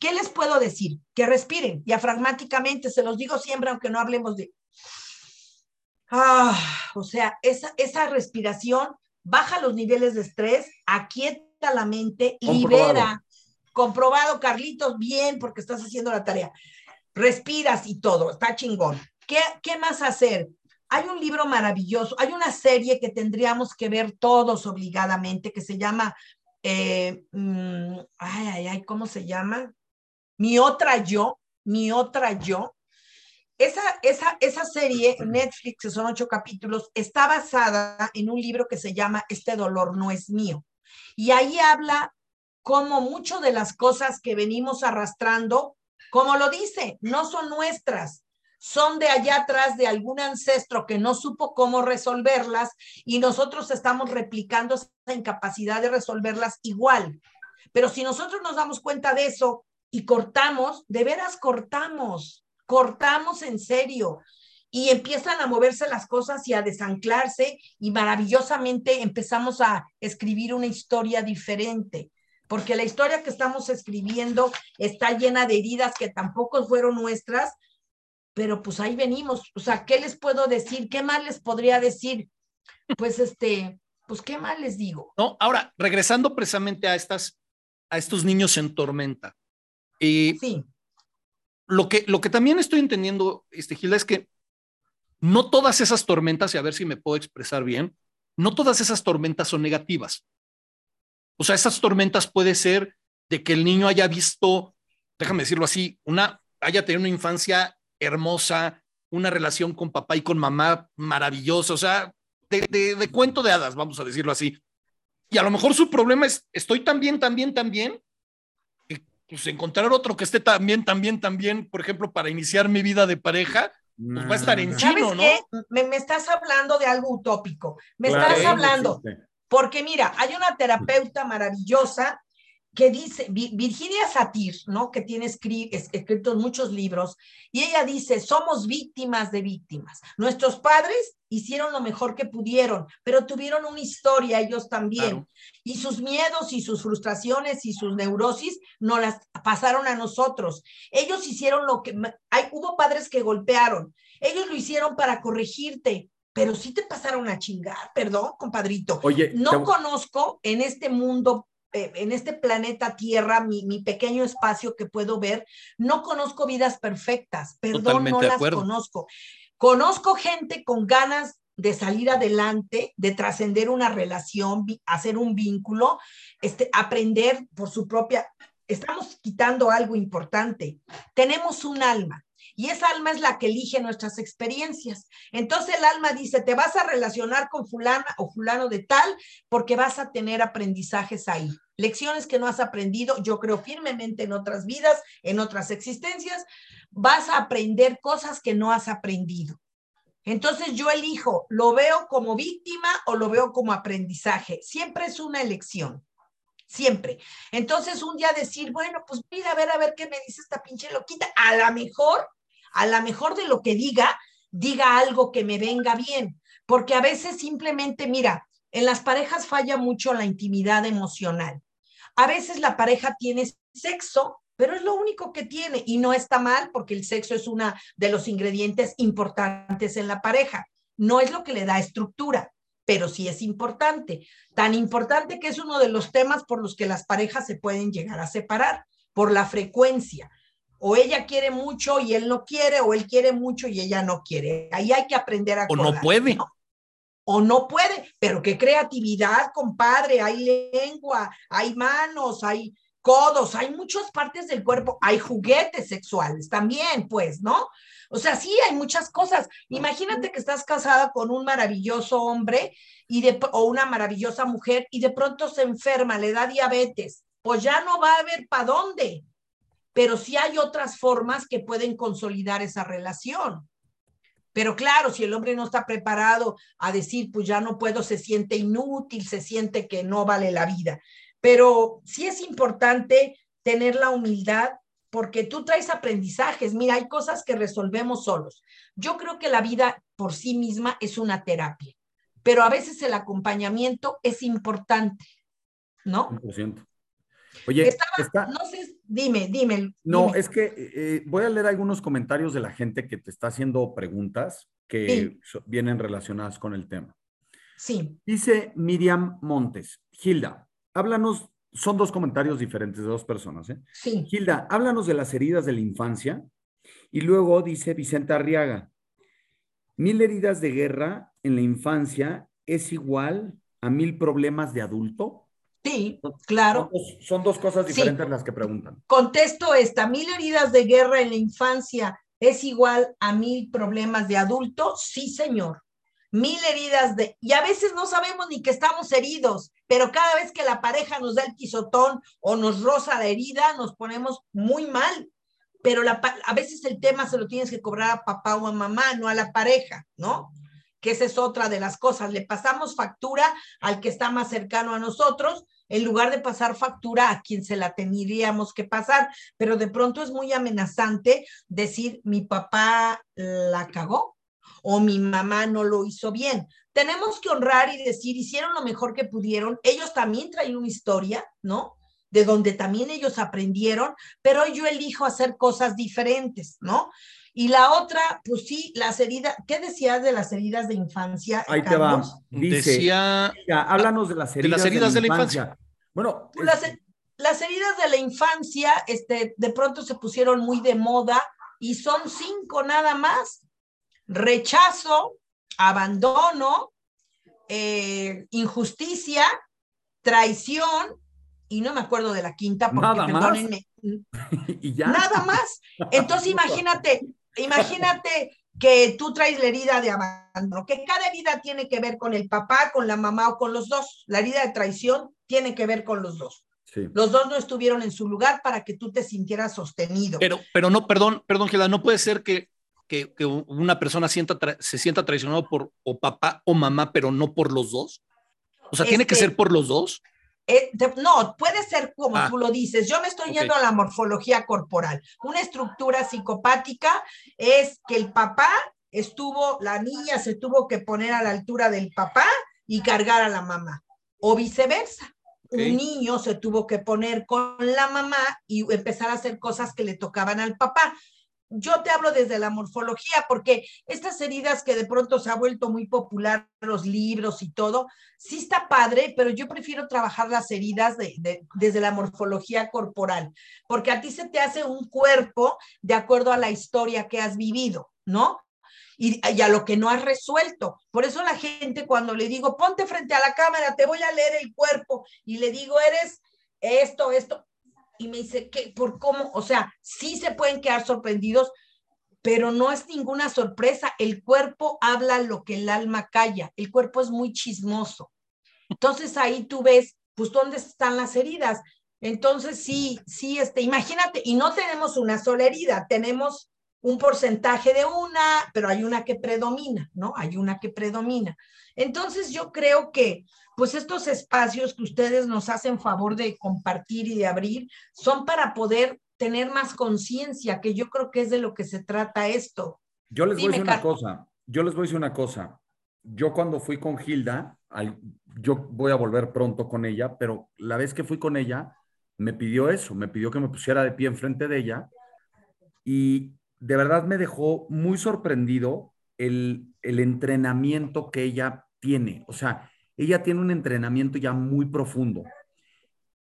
¿Qué les puedo decir? Que respiren diafragmáticamente, se los digo siempre, aunque no hablemos de... Ah, o sea, esa, esa respiración baja los niveles de estrés, aquieta la mente, libera. Comprobado, Carlitos, bien, porque estás haciendo la tarea. Respiras y todo, está chingón. ¿Qué, ¿Qué más hacer? Hay un libro maravilloso, hay una serie que tendríamos que ver todos obligadamente que se llama eh, mm, ay, ay, ay, ¿cómo se llama? Mi otra yo, mi otra yo. Esa, esa, esa serie, Netflix, que son ocho capítulos, está basada en un libro que se llama Este dolor no es mío. Y ahí habla cómo mucho de las cosas que venimos arrastrando, como lo dice, no son nuestras, son de allá atrás de algún ancestro que no supo cómo resolverlas y nosotros estamos replicando esa incapacidad de resolverlas igual. Pero si nosotros nos damos cuenta de eso y cortamos, de veras cortamos, cortamos en serio y empiezan a moverse las cosas y a desanclarse y maravillosamente empezamos a escribir una historia diferente porque la historia que estamos escribiendo está llena de heridas que tampoco fueron nuestras, pero pues ahí venimos. O sea, ¿qué les puedo decir? ¿Qué más les podría decir? Pues este, pues qué más les digo. No, ahora, regresando precisamente a estas, a estos niños en tormenta. y eh, sí. Lo que, lo que también estoy entendiendo, este, Gilda, es que no todas esas tormentas, y a ver si me puedo expresar bien, no todas esas tormentas son negativas. O sea, esas tormentas puede ser de que el niño haya visto, déjame decirlo así, una, haya tenido una infancia hermosa, una relación con papá y con mamá maravillosa, o sea, de, cuento de hadas, vamos a decirlo así. Y a lo mejor su problema es, estoy tan bien, tan bien, tan bien, pues encontrar otro que esté también, también, también, por ejemplo, para iniciar mi vida de pareja, pues va a estar en chino, ¿no? Me, me, estás hablando de algo utópico, me estás hablando, porque mira, hay una terapeuta maravillosa que dice, Virginia Satir, ¿no? Que tiene escritos muchos libros, y ella dice, somos víctimas de víctimas. Nuestros padres hicieron lo mejor que pudieron, pero tuvieron una historia ellos también. Y sus miedos y sus frustraciones y sus neurosis no las pasaron a nosotros. Ellos hicieron lo que, hay, hubo padres que golpearon, ellos lo hicieron para corregirte, pero sí te pasaron a chingar, perdón, compadrito. Oye, no conozco en este mundo en este planeta Tierra, mi, pequeño espacio que puedo ver, no conozco vidas perfectas, perdón, no las conozco. Conozco gente con ganas de salir adelante, de trascender una relación, hacer un vínculo, este, aprender por su propia... Estamos quitando algo importante. Tenemos un alma y esa alma es la que elige nuestras experiencias. Entonces el alma dice, te vas a relacionar con fulana o fulano de tal porque vas a tener aprendizajes ahí. Lecciones que no has aprendido, yo creo firmemente en otras vidas, en otras existencias, vas a aprender cosas que no has aprendido. Entonces yo elijo, ¿lo veo como víctima o lo veo como aprendizaje? Siempre es una elección siempre. Entonces, un día decir, bueno, pues mira, a ver, a ver qué me dice esta pinche loquita. A lo mejor a lo mejor de lo que diga, diga algo que me venga bien, porque a veces simplemente, mira, en las parejas falla mucho la intimidad emocional. A veces la pareja tiene sexo, pero es lo único que tiene y no está mal porque el sexo es uno de los ingredientes importantes en la pareja. No es lo que le da estructura, pero sí es importante. Tan importante que es uno de los temas por los que las parejas se pueden llegar a separar, por la frecuencia o ella quiere mucho y él no quiere, o él quiere mucho y ella no quiere. Ahí hay que aprender a... O no puede. O no puede, pero qué creatividad, compadre. Hay lengua, hay manos, hay codos, hay muchas partes del cuerpo, hay juguetes sexuales también, pues, ¿no? O sea, sí, hay muchas cosas. Imagínate que estás casada con un maravilloso hombre y de, o una maravillosa mujer y de pronto se enferma, le da diabetes, pues ya no va a haber para dónde pero sí hay otras formas que pueden consolidar esa relación. Pero claro, si el hombre no está preparado a decir, pues ya no puedo, se siente inútil, se siente que no vale la vida. Pero sí es importante tener la humildad porque tú traes aprendizajes. Mira, hay cosas que resolvemos solos. Yo creo que la vida por sí misma es una terapia, pero a veces el acompañamiento es importante, ¿no? 100%. Oye, no sé, dime, dime. No, es que eh, voy a leer algunos comentarios de la gente que te está haciendo preguntas que vienen relacionadas con el tema. Sí. Dice Miriam Montes, Gilda, háblanos, son dos comentarios diferentes de dos personas, ¿eh? Sí. Gilda, háblanos de las heridas de la infancia. Y luego dice Vicente Arriaga, mil heridas de guerra en la infancia es igual a mil problemas de adulto. Sí, claro. Son dos, cosas diferentes las que preguntan. Contesto esta, mil heridas de guerra en la infancia es igual a mil problemas de adulto. Sí, señor. Mil heridas de... Y a veces no sabemos ni que estamos heridos, pero cada vez que la pareja nos da el pisotón o nos roza la herida, nos ponemos muy mal. Pero la, a veces el tema se lo tienes que cobrar a papá o a mamá, no a la pareja, ¿no? Que esa es otra de las cosas. Le pasamos factura al que está más cercano a nosotros en lugar de pasar factura a quien se la tendríamos que pasar, pero de pronto es muy amenazante decir mi papá la cagó o mi mamá no lo hizo bien. Tenemos que honrar y decir, hicieron lo mejor que pudieron, ellos también traen una historia, ¿no? De donde también ellos aprendieron, pero yo elijo hacer cosas diferentes, ¿no? Y la otra, pues sí, las heridas, ¿qué decías de las heridas de infancia? Ahí te va. Dice, Decía, háblanos de las heridas de, la, infancia. Bueno, pues las, heridas de la infancia, este, de pronto se pusieron muy de moda y son cinco nada más. Rechazo, abandono, eh, injusticia, traición, y no me acuerdo de la quinta, porque nada perdónenme. <laughs> ¿Y ya? Nada más. Entonces <laughs> imagínate, imagínate que tú traes la herida de abandono, que cada herida tiene que ver con el papá, con la mamá o con los dos. La herida de traición tiene que ver con los dos. Los dos no estuvieron en su lugar para que tú te sintieras sostenido. Pero, pero no, perdón, perdón, Gela, no puede ser que, que, una persona sienta se sienta traicionado por o papá o mamá, pero no por los dos. O sea, tiene que ser por los dos. Eh, no, puede ser como ah. tú lo dices. Yo me estoy yendo a la morfología corporal. Una estructura psicopática es que el papá estuvo, la niña se tuvo que poner a la altura del papá y cargar a la mamá, o viceversa. Un niño se tuvo que poner con la mamá y empezar a hacer cosas que le tocaban al papá yo te hablo desde la morfología, porque estas heridas que de pronto se ha vuelto muy popular, los libros y todo, sí está padre, pero yo prefiero trabajar las heridas desde la morfología corporal, porque a ti se te hace un cuerpo de acuerdo a la historia que has vivido, ¿no? Y, y, a lo que no has resuelto. Por eso la gente cuando le digo, ponte frente a la cámara, te voy a leer el cuerpo, y le digo, eres esto, esto, y me dice que por cómo, o sea, sí se pueden quedar sorprendidos, pero no es ninguna sorpresa. El cuerpo habla lo que el alma calla. El cuerpo es muy chismoso. Entonces ahí tú ves, pues, dónde están las heridas. Entonces sí, sí, este, imagínate, y no tenemos una sola herida, tenemos un porcentaje de una, pero hay una que predomina, ¿no? Hay una que predomina. Entonces yo creo que pues estos espacios que ustedes nos hacen favor de compartir y de abrir son para poder tener más conciencia, que yo creo que es de lo que se trata esto. Yo les voy a decir una cosa, yo les voy a decir una cosa. Yo cuando fui con Gilda, yo voy a volver pronto con ella, pero la vez que fui con ella, me pidió eso, me pidió que me pusiera de pie enfrente de ella y de verdad me dejó muy sorprendido el, el entrenamiento que ella tiene. O sea, ella tiene un entrenamiento ya muy profundo.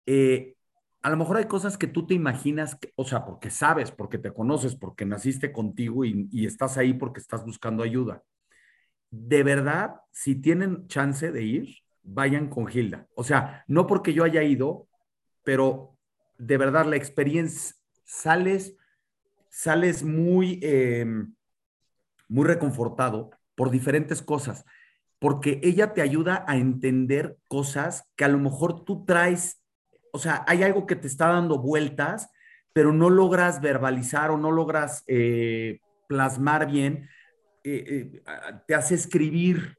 Eh, a lo mejor hay cosas que tú te imaginas, o sea, porque sabes, porque te conoces, porque naciste contigo y, estás ahí porque estás buscando ayuda. De verdad, si tienen chance de ir, vayan con Gilda. O sea, no porque yo haya ido, pero de verdad la experiencia, sales, sales muy, em, muy reconfortado por diferentes cosas porque ella te ayuda a entender cosas que a lo mejor tú traes, o sea, hay algo que te está dando vueltas, pero no logras verbalizar o no logras eh, plasmar bien, eh, eh, te hace escribir,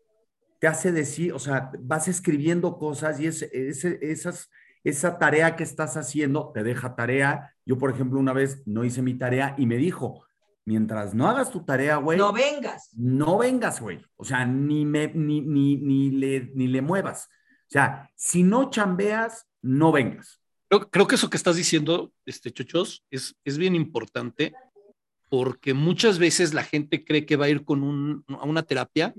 te hace decir, o sea, vas escribiendo cosas y esa tarea que estás haciendo te deja tarea. Yo, por ejemplo, una vez no hice mi tarea y me dijo, mientras no hagas tu tarea, güey. No vengas. No vengas, güey. O sea, ni, me, ni, ni, ni, le, ni le muevas. O sea, si no chambeas, no vengas. Creo, que eso que estás diciendo, este, Chochos, es, es bien importante porque muchas veces la gente cree que va a ir con un, a una terapia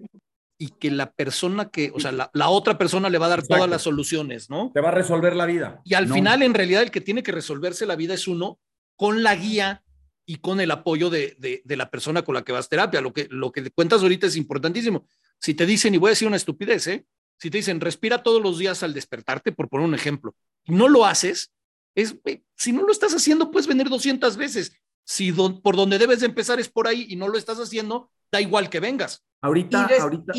y que la persona que, o sea, la, la otra persona le va a dar todas las soluciones, ¿no? Te va a resolver la vida. Y al final, en realidad, el que tiene que resolverse la vida es uno con la guía y con el apoyo de, de, la persona con la que vas a terapia. Lo que, lo que cuentas ahorita es importantísimo. Si te dicen, y voy a decir una estupidez, ¿eh? si te dicen, respira todos los días al despertarte, por poner un ejemplo, y no lo haces, es, si no lo estás haciendo, puedes venir 200 veces. Si por donde debes de empezar es por ahí y no lo estás haciendo, da igual que vengas. Ahorita, ahorita.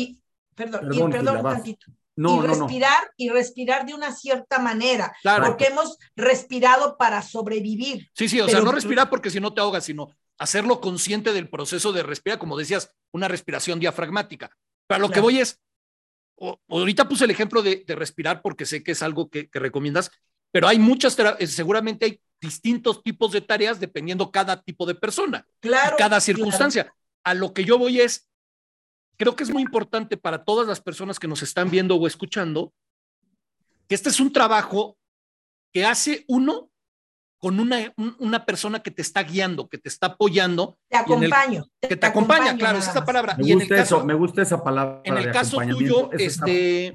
perdón, perdón, perdón tantito y respirar y respirar de una cierta manera, claro. porque hemos respirado para sobrevivir. Sí, sí, o sea, no respirar porque si no te ahogas, sino hacerlo consciente del proceso de respirar, como decías, una respiración diafragmática. Pero lo que voy es, ahorita puse el ejemplo de, respirar porque sé que es algo que, recomiendas, pero hay muchas, eh, seguramente hay distintos tipos de tareas dependiendo cada tipo de persona, claro, cada circunstancia. A lo que yo voy es, creo que es muy importante para todas las personas que nos están viendo o escuchando que este es un trabajo que hace uno con una, una persona que te está guiando, que te está apoyando. Te acompaño. que te, acompaña, claro, es esa palabra. Me gusta eso, me gusta esa palabra. En el caso tuyo, este,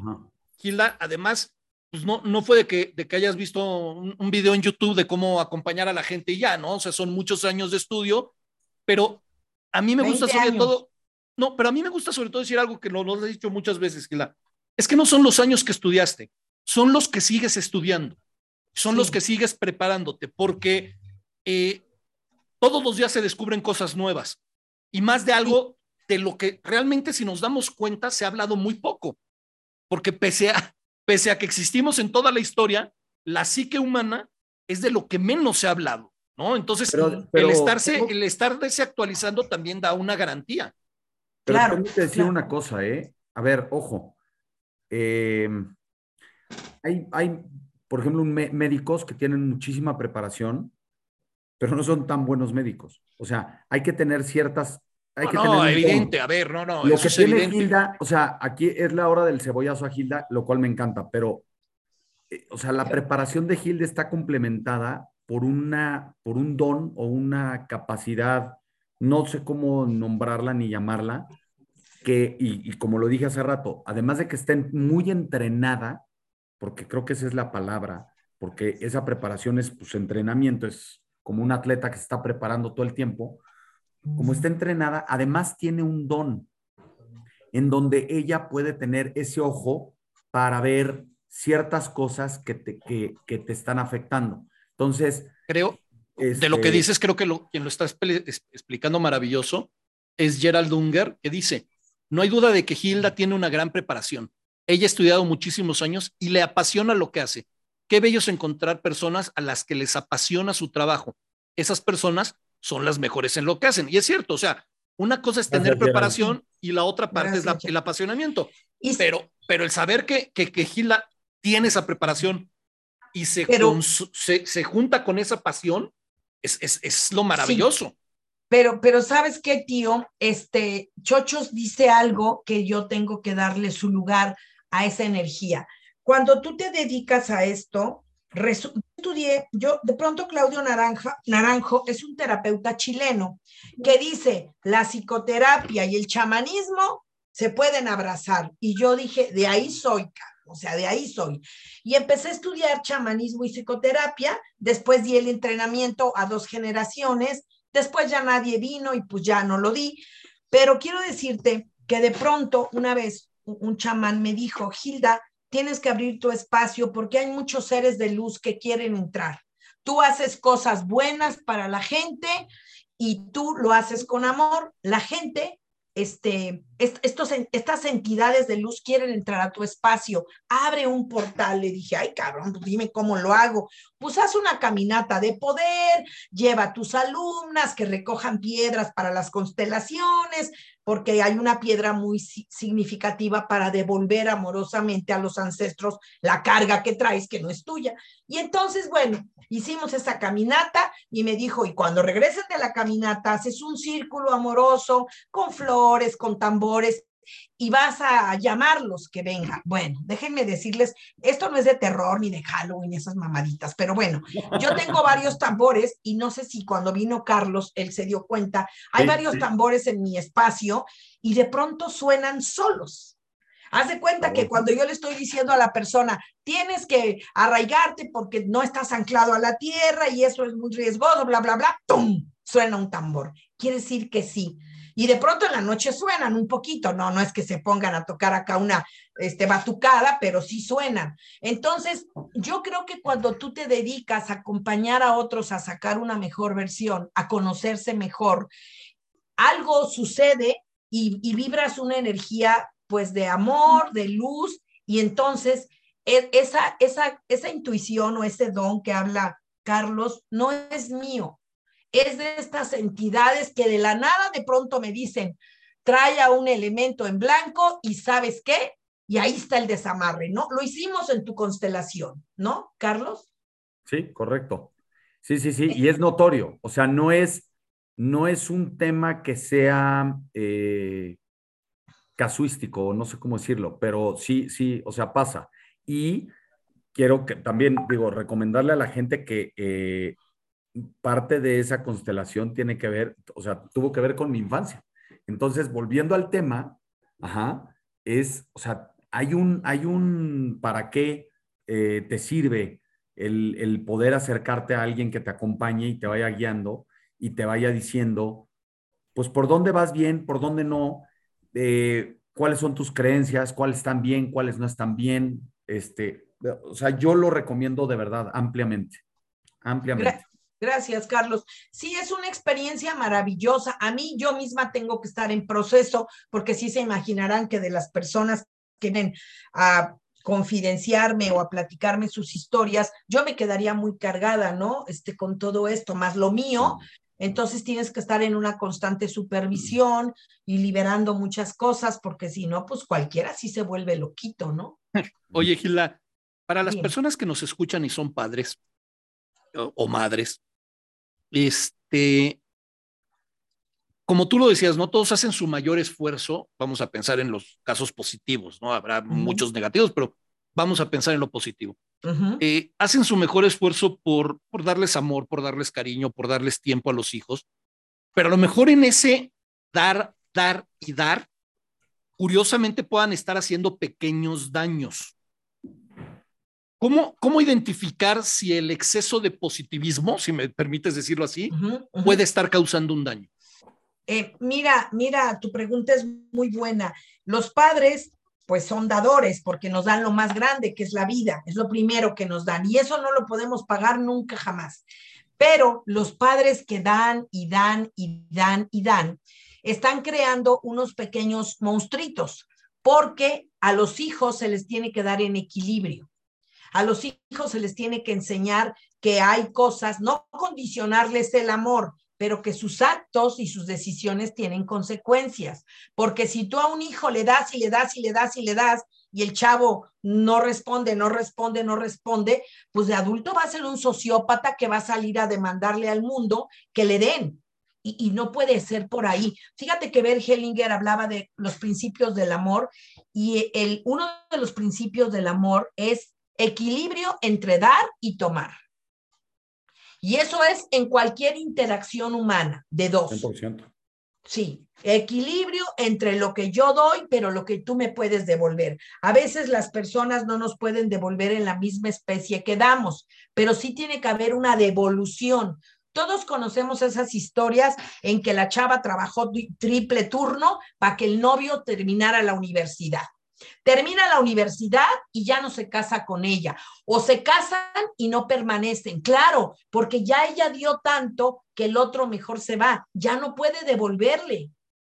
Gilda, además, pues no, no fue de que, de que hayas visto un, un, video en YouTube de cómo acompañar a la gente y ya, ¿no? O sea, son muchos años de estudio, pero a mí me gusta sobre todo, no, pero a mí me gusta sobre todo decir algo que lo, lo he dicho muchas veces, Gilda. Es que no son los años que estudiaste, son los que sigues estudiando, son los que sigues preparándote, porque eh, todos los días se descubren cosas nuevas y más de algo de lo que realmente si nos damos cuenta se ha hablado muy poco, porque pese a, pese a que existimos en toda la historia, la psique humana es de lo que menos se ha hablado, ¿no? Entonces, el, estarse, el estarse actualizando también da una garantía. Pero claro, decir una cosa, ¿eh? A ver, ojo. Eh, hay, hay, por ejemplo, médicos que tienen muchísima preparación, pero no son tan buenos médicos. O sea, hay que tener ciertas... Hay no, que no evidente, a ver, no, no. Lo que tiene Gilda, o sea, aquí es la hora del cebollazo a Gilda, lo cual me encanta, pero, eh, o sea, la preparación de Gilda está complementada por, una, por un don o una capacidad, no sé cómo nombrarla ni llamarla, que, y, como lo dije hace rato, además de que esté muy entrenada, porque creo que esa es la palabra, porque esa preparación es pues, entrenamiento, es como un atleta que se está preparando todo el tiempo, como está entrenada, además tiene un don en donde ella puede tener ese ojo para ver ciertas cosas que te, que, que te están afectando. Entonces... Creo, de lo que este dices, creo que lo, quien lo está explicando maravilloso es Gerald Unger, que dice, no hay duda de que Hilda tiene una gran preparación. Ella ha estudiado muchísimos años y le apasiona lo que hace. Qué bello es encontrar personas a las que les apasiona su trabajo. Esas personas son las mejores en lo que hacen. Y es cierto, o sea, una cosa es tener preparación y la otra parte es el apasionamiento. pero, pero el saber que, que, que Gila tiene esa preparación y se, se, junta con esa pasión, es, es, es lo maravilloso. Pero, pero sabes qué, tío, este, Chochos dice algo que yo tengo que darle su lugar a esa energía. Cuando tú te dedicas a esto, estudié, yo de pronto Claudio Naranja, Naranjo es un terapeuta chileno que dice, la psicoterapia y el chamanismo se pueden abrazar. Y yo dije, de ahí soy, o sea, de ahí soy. Y empecé a estudiar chamanismo y psicoterapia, después di el entrenamiento a dos generaciones, después ya nadie vino y pues ya no lo di, pero quiero decirte que de pronto una vez un chamán me dijo, Hilda, tienes que abrir tu espacio porque hay muchos seres de luz que quieren entrar. Tú haces cosas buenas para la gente y tú lo haces con amor. La gente este, estas entidades de luz quieren entrar a tu espacio, abre un portal. Le dije, ay cabrón, pues dime cómo lo hago. Pues haz una caminata de poder, lleva a tus alumnas que recojan piedras para las constelaciones, porque hay una piedra muy significativa para devolver amorosamente a los ancestros la carga que traes que no es tuya. Y entonces, bueno, hicimos esa caminata y me dijo, y cuando regresen de la caminata, haces un círculo amoroso con flores, con tambores y vas a llamarlos que vengan. Bueno, déjenme decirles, esto no es de terror ni de Halloween, esas mamaditas, pero bueno, yo tengo <laughs> varios tambores y no sé si cuando vino Carlos, él se dio cuenta, hay varios tambores en mi espacio y de pronto suenan solos. Haz de cuenta que cuando yo le estoy diciendo a la persona, tienes que arraigarte porque no estás anclado a la tierra y eso es muy riesgoso, bla, bla, bla, ¡tum! Suena un tambor. Quiere decir que sí. Y de pronto en la noche suenan un poquito, no, no es que se pongan a tocar acá una este, batucada, pero sí suenan. Entonces, yo creo que cuando tú te dedicas a acompañar a otros a sacar una mejor versión, a conocerse mejor, algo sucede y, y vibras una energía pues de amor, de luz, y entonces e, esa, esa, esa intuición o ese don que habla Carlos no es mío, es de estas entidades que de la nada de pronto me dicen, trae a un elemento en blanco y sabes qué, y ahí está el desamarre, ¿no? Lo hicimos en tu constelación, ¿no, Carlos? Sí, correcto. Sí, sí, sí, y es notorio, o sea, no es, no es un tema que sea eh, casuístico, no sé cómo decirlo, pero sí, sí, o sea, pasa. Y quiero que también, digo, recomendarle a la gente que eh, parte de esa constelación tiene que ver, o sea, tuvo que ver con mi infancia. Entonces, volviendo al tema, ajá, es, o sea, hay un, hay un para qué eh, te sirve el, poder acercarte a alguien que te acompañe y te vaya guiando y te vaya diciendo, pues, por dónde vas bien, por dónde no, eh, cuáles son tus creencias, cuáles están bien, cuáles no están bien. Este, o sea, yo lo recomiendo de verdad ampliamente, ampliamente. Gracias, Carlos. Sí, es una experiencia maravillosa. A mí yo misma tengo que estar en proceso porque sí se imaginarán que de las personas que vienen a confidenciarme o a platicarme sus historias, yo me quedaría muy cargada, ¿no? Este, con todo esto, más lo mío. Entonces tienes que estar en una constante supervisión y liberando muchas cosas, porque si no, pues cualquiera sí se vuelve loquito, ¿no? <laughs> Oye, Gila, para las personas que nos escuchan y son padres o madres, este, como tú lo decías, no todos hacen su mayor esfuerzo, vamos a pensar en los casos positivos, ¿no? Habrá muchos negativos, pero vamos a pensar en lo positivo. Eh, hacen su mejor esfuerzo por, por darles amor, por darles cariño, por darles tiempo a los hijos, pero a lo mejor en ese dar, dar y dar, curiosamente puedan estar haciendo pequeños daños. ¿Cómo, ¿Cómo identificar si el exceso de positivismo, si me permites decirlo así, puede estar causando un daño? Eh, mira, mira, tu pregunta es muy buena. Los padres, pues son dadores porque nos dan lo más grande, que es la vida, es lo primero que nos dan y eso no lo podemos pagar nunca jamás. Pero los padres que dan y dan y dan y dan, están creando unos pequeños monstruitos porque a los hijos se les tiene que dar en equilibrio. A los hijos se les tiene que enseñar que hay cosas, no condicionarles el amor, pero que sus actos y sus decisiones tienen consecuencias. Porque si tú a un hijo le das y le das y le das y le das y el chavo no responde, no responde, no responde, pues de adulto va a ser un sociópata que va a salir a demandarle al mundo que le den. Y, no puede ser por ahí. Fíjate que Bert Hellinger hablaba de los principios del amor y el, uno de los principios del amor es equilibrio entre dar y tomar. Y eso es en cualquier interacción humana, de dos. 100%. Sí, equilibrio entre lo que yo doy, pero lo que tú me puedes devolver. A veces las personas no nos pueden devolver en la misma especie que damos, pero sí tiene que haber una devolución. Todos conocemos esas historias en que la chava trabajó triple turno para que el novio terminara la universidad. Termina la universidad y ya no se casa con ella. O se casan y no permanecen. Claro, porque ya ella dio tanto que el otro mejor se va. Ya no puede devolverle.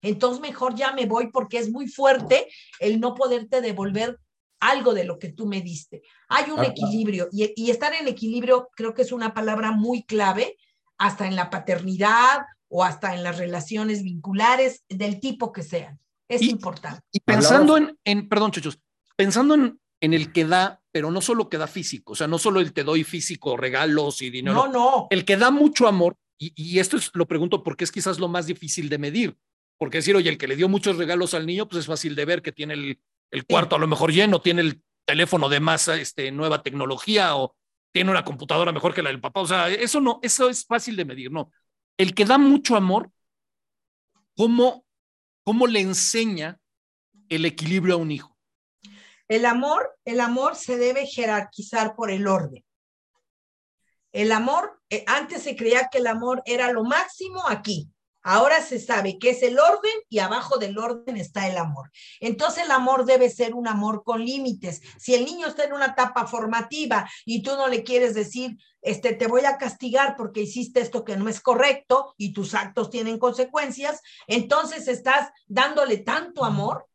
Entonces mejor ya me voy porque es muy fuerte el no poderte devolver algo de lo que tú me diste. Hay un equilibrio y, y estar en equilibrio creo que es una palabra muy clave hasta en la paternidad o hasta en las relaciones vinculares del tipo que sean. Es importante. Y pensando en, en, perdón, chuchos, pensando en, en el que da, pero no solo que da físico, o sea, no solo el te doy físico, regalos y dinero. No, no. El que da mucho amor, y, y esto es, lo pregunto porque es quizás lo más difícil de medir. Porque decir, oye, el que le dio muchos regalos al niño, pues es fácil de ver que tiene el, el cuarto a lo mejor lleno, tiene el teléfono de más este, nueva tecnología o tiene una computadora mejor que la del papá. O sea, eso no, eso es fácil de medir, no. El que da mucho amor, ¿cómo ¿Cómo le enseña el equilibrio a un hijo? El amor, el amor se debe jerarquizar por el orden. El amor, eh, antes se creía que el amor era lo máximo aquí. Ahora se sabe que es el orden y abajo del orden está el amor. Entonces el amor debe ser un amor con límites. Si el niño está en una etapa formativa y tú no le quieres decir, este, te voy a castigar porque hiciste esto que no es correcto y tus actos tienen consecuencias, entonces estás dándole tanto amor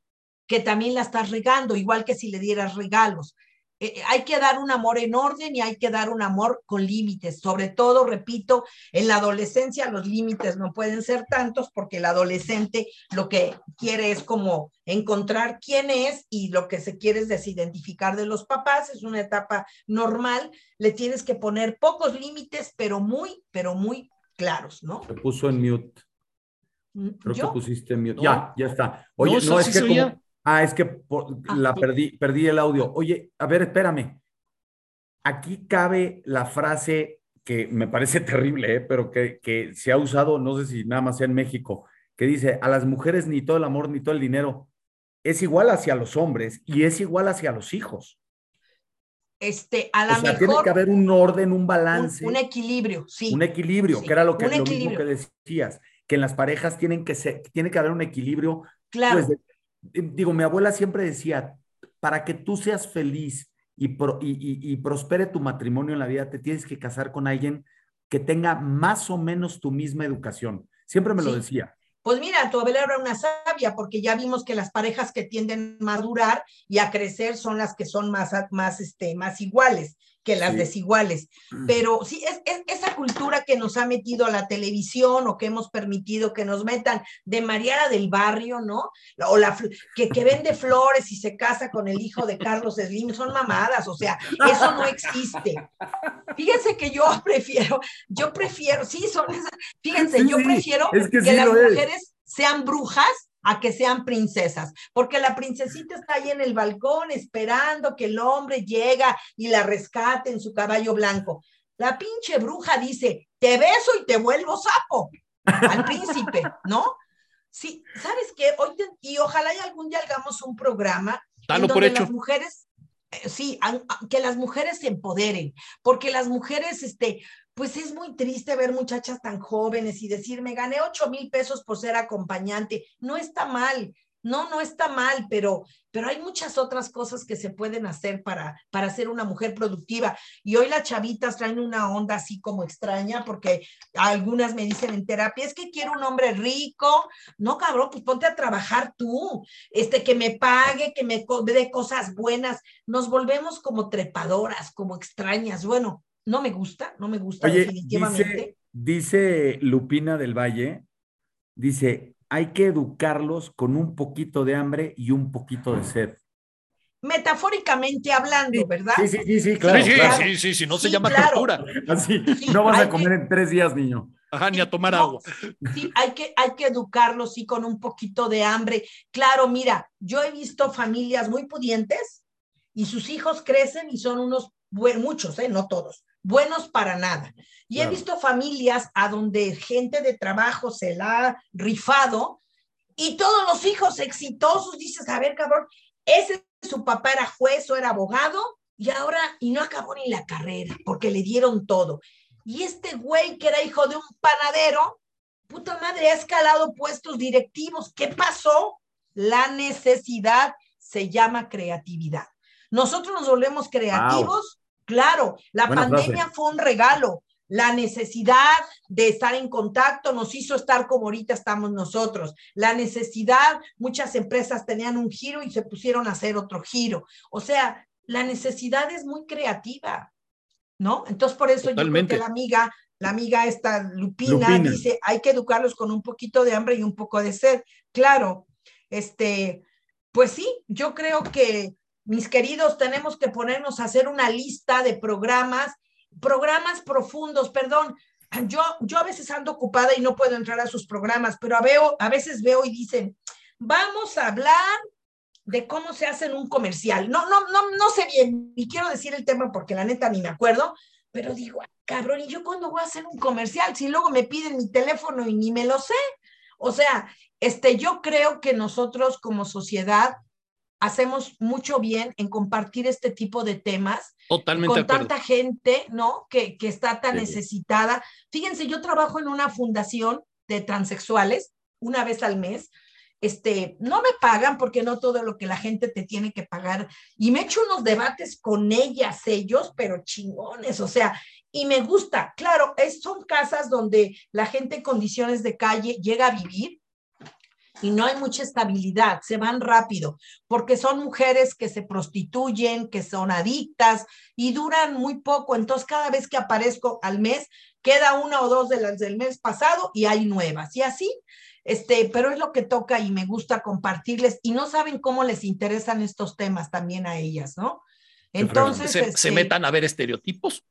que también la estás regando, igual que si le dieras regalos. Eh, eh, hay que dar un amor en orden y hay que dar un amor con límites. Sobre todo, repito, en la adolescencia los límites no pueden ser tantos porque el adolescente lo que quiere es como encontrar quién es y lo que se quiere es desidentificar de los papás. Es una etapa normal. Le tienes que poner pocos límites, pero muy, pero muy claros, ¿no? Se puso en mute. Mm, Creo que pusiste en mute. Ya, ya está. Oye, no, es que como, Ah, es que ah, la perdí, perdí el audio. Oye, a ver, espérame. Aquí cabe la frase que me parece <laughs> terrible, ¿eh? pero que, que se ha usado, no sé si nada más sea en México, que dice, a las mujeres ni todo el amor ni todo el dinero, es igual hacia los hombres y es igual hacia los hijos. Este, a la o sea, tiene que haber un orden, un balance. Un, equilibrio, sí. Un equilibrio, que era lo, que, lo mismo que decías, que en las parejas tienen que ser, tiene que haber un equilibrio. Claro. Pues, digo, mi abuela siempre decía, para que tú seas feliz y, y, y, prospere tu matrimonio en la vida, te tienes que casar con alguien que tenga más o menos tu misma educación. Siempre me lo decía. Pues mira, tu abuela era una sabia, porque ya vimos que las parejas que tienden a madurar y a crecer son las que son más, más, este, más iguales que las desiguales. Mm. Pero sí, es, esa cultura que nos ha metido a la televisión o que hemos permitido que nos metan de Mariana del Barrio, ¿no? O la que, que vende flores y se casa con el hijo de Carlos Slim, son mamadas, o sea, eso no existe. Fíjense que yo prefiero, yo prefiero, sí, son esas, fíjense, yo prefiero que, las mujeres sean brujas a que sean princesas, porque la princesita está ahí en el balcón esperando que el hombre llega y la rescate en su caballo blanco. La pinche bruja dice, te beso y te vuelvo sapo al príncipe, ¿no? Sí, ¿sabes qué? Hoy y ojalá y algún día hagamos un programa en donde las mujeres, eh, sí, que las mujeres se empoderen, porque las mujeres, este, pues es muy triste ver muchachas tan jóvenes y decir, me gané ocho mil pesos por ser acompañante. No está mal, no, no está mal, pero, pero hay muchas otras cosas que se pueden hacer para, para ser una mujer productiva. Y hoy las chavitas traen una onda así como extraña, porque algunas me dicen en terapia, es que quiero un hombre rico. No, cabrón, pues ponte a trabajar tú, este, que me pague, que me dé cosas buenas. Nos volvemos como trepadoras, como extrañas. Bueno, no me gusta, no me gusta definitivamente. Dice, Lupina del Valle, dice, hay que educarlos con un poquito de hambre y un poquito de sed. Metafóricamente hablando, ¿verdad? Sí, sí, sí, claro. Sí, sí, sí, sí, no se llama cultura. Así, no vas a comer en tres días, niño. Ajá, ni a tomar agua. Sí, hay que, hay que educarlos, sí, con un poquito de hambre. Claro, mira, yo he visto familias muy pudientes y sus hijos crecen y son unos, muchos, ¿eh? no todos, buenos para nada. Y he visto familias a donde gente de trabajo se la ha rifado y todos los hijos exitosos, dices, a ver, cabrón, ese su papá era juez o era abogado y ahora, y no acabó ni la carrera porque le dieron todo. Y este güey que era hijo de un panadero, puta madre, ha escalado puestos directivos. ¿Qué pasó? La necesidad se llama creatividad. Nosotros nos volvemos creativos Claro, la pandemia fue un regalo. La necesidad de estar en contacto nos hizo estar como ahorita estamos nosotros. La necesidad, muchas empresas tenían un giro y se pusieron a hacer otro giro. O sea, la necesidad es muy creativa, ¿no? Entonces, por eso yo creo que la amiga, la amiga esta Lupina, dice, hay que educarlos con un poquito de hambre y un poco de sed. Claro, este, pues sí, yo creo que mis queridos, tenemos que ponernos a hacer una lista de programas, programas profundos, perdón. Yo, yo a veces ando ocupada y no puedo entrar a sus programas, pero a, veo, a veces veo y dicen, vamos a hablar de cómo se hace un comercial. No, no, no, no sé bien, y quiero decir el tema porque la neta ni me acuerdo, pero digo, cabrón, ¿y yo cuándo voy a hacer un comercial? Si luego me piden mi teléfono y ni me lo sé. O sea, este, yo creo que nosotros como sociedad hacemos mucho bien en compartir este tipo de temas Totalmente con tanta gente, ¿no? Que, que está tan necesitada. Fíjense, yo trabajo en una fundación de transexuales una vez al mes. Este, no me pagan porque no todo lo que la gente te tiene que pagar. Y me echo unos debates con ellas, ellos, pero chingones, o sea, y me gusta. Claro, es, son casas donde la gente en condiciones de calle llega a vivir, y no hay mucha estabilidad, se van rápido, porque son mujeres que se prostituyen, que son adictas y duran muy poco. Entonces, cada vez que aparezco al mes, queda una o dos de las del mes pasado y hay nuevas. Y así, este, pero es lo que toca y me gusta compartirles y no saben cómo les interesan estos temas también a ellas, ¿no? Entonces, se, se este metan a ver estereotipos.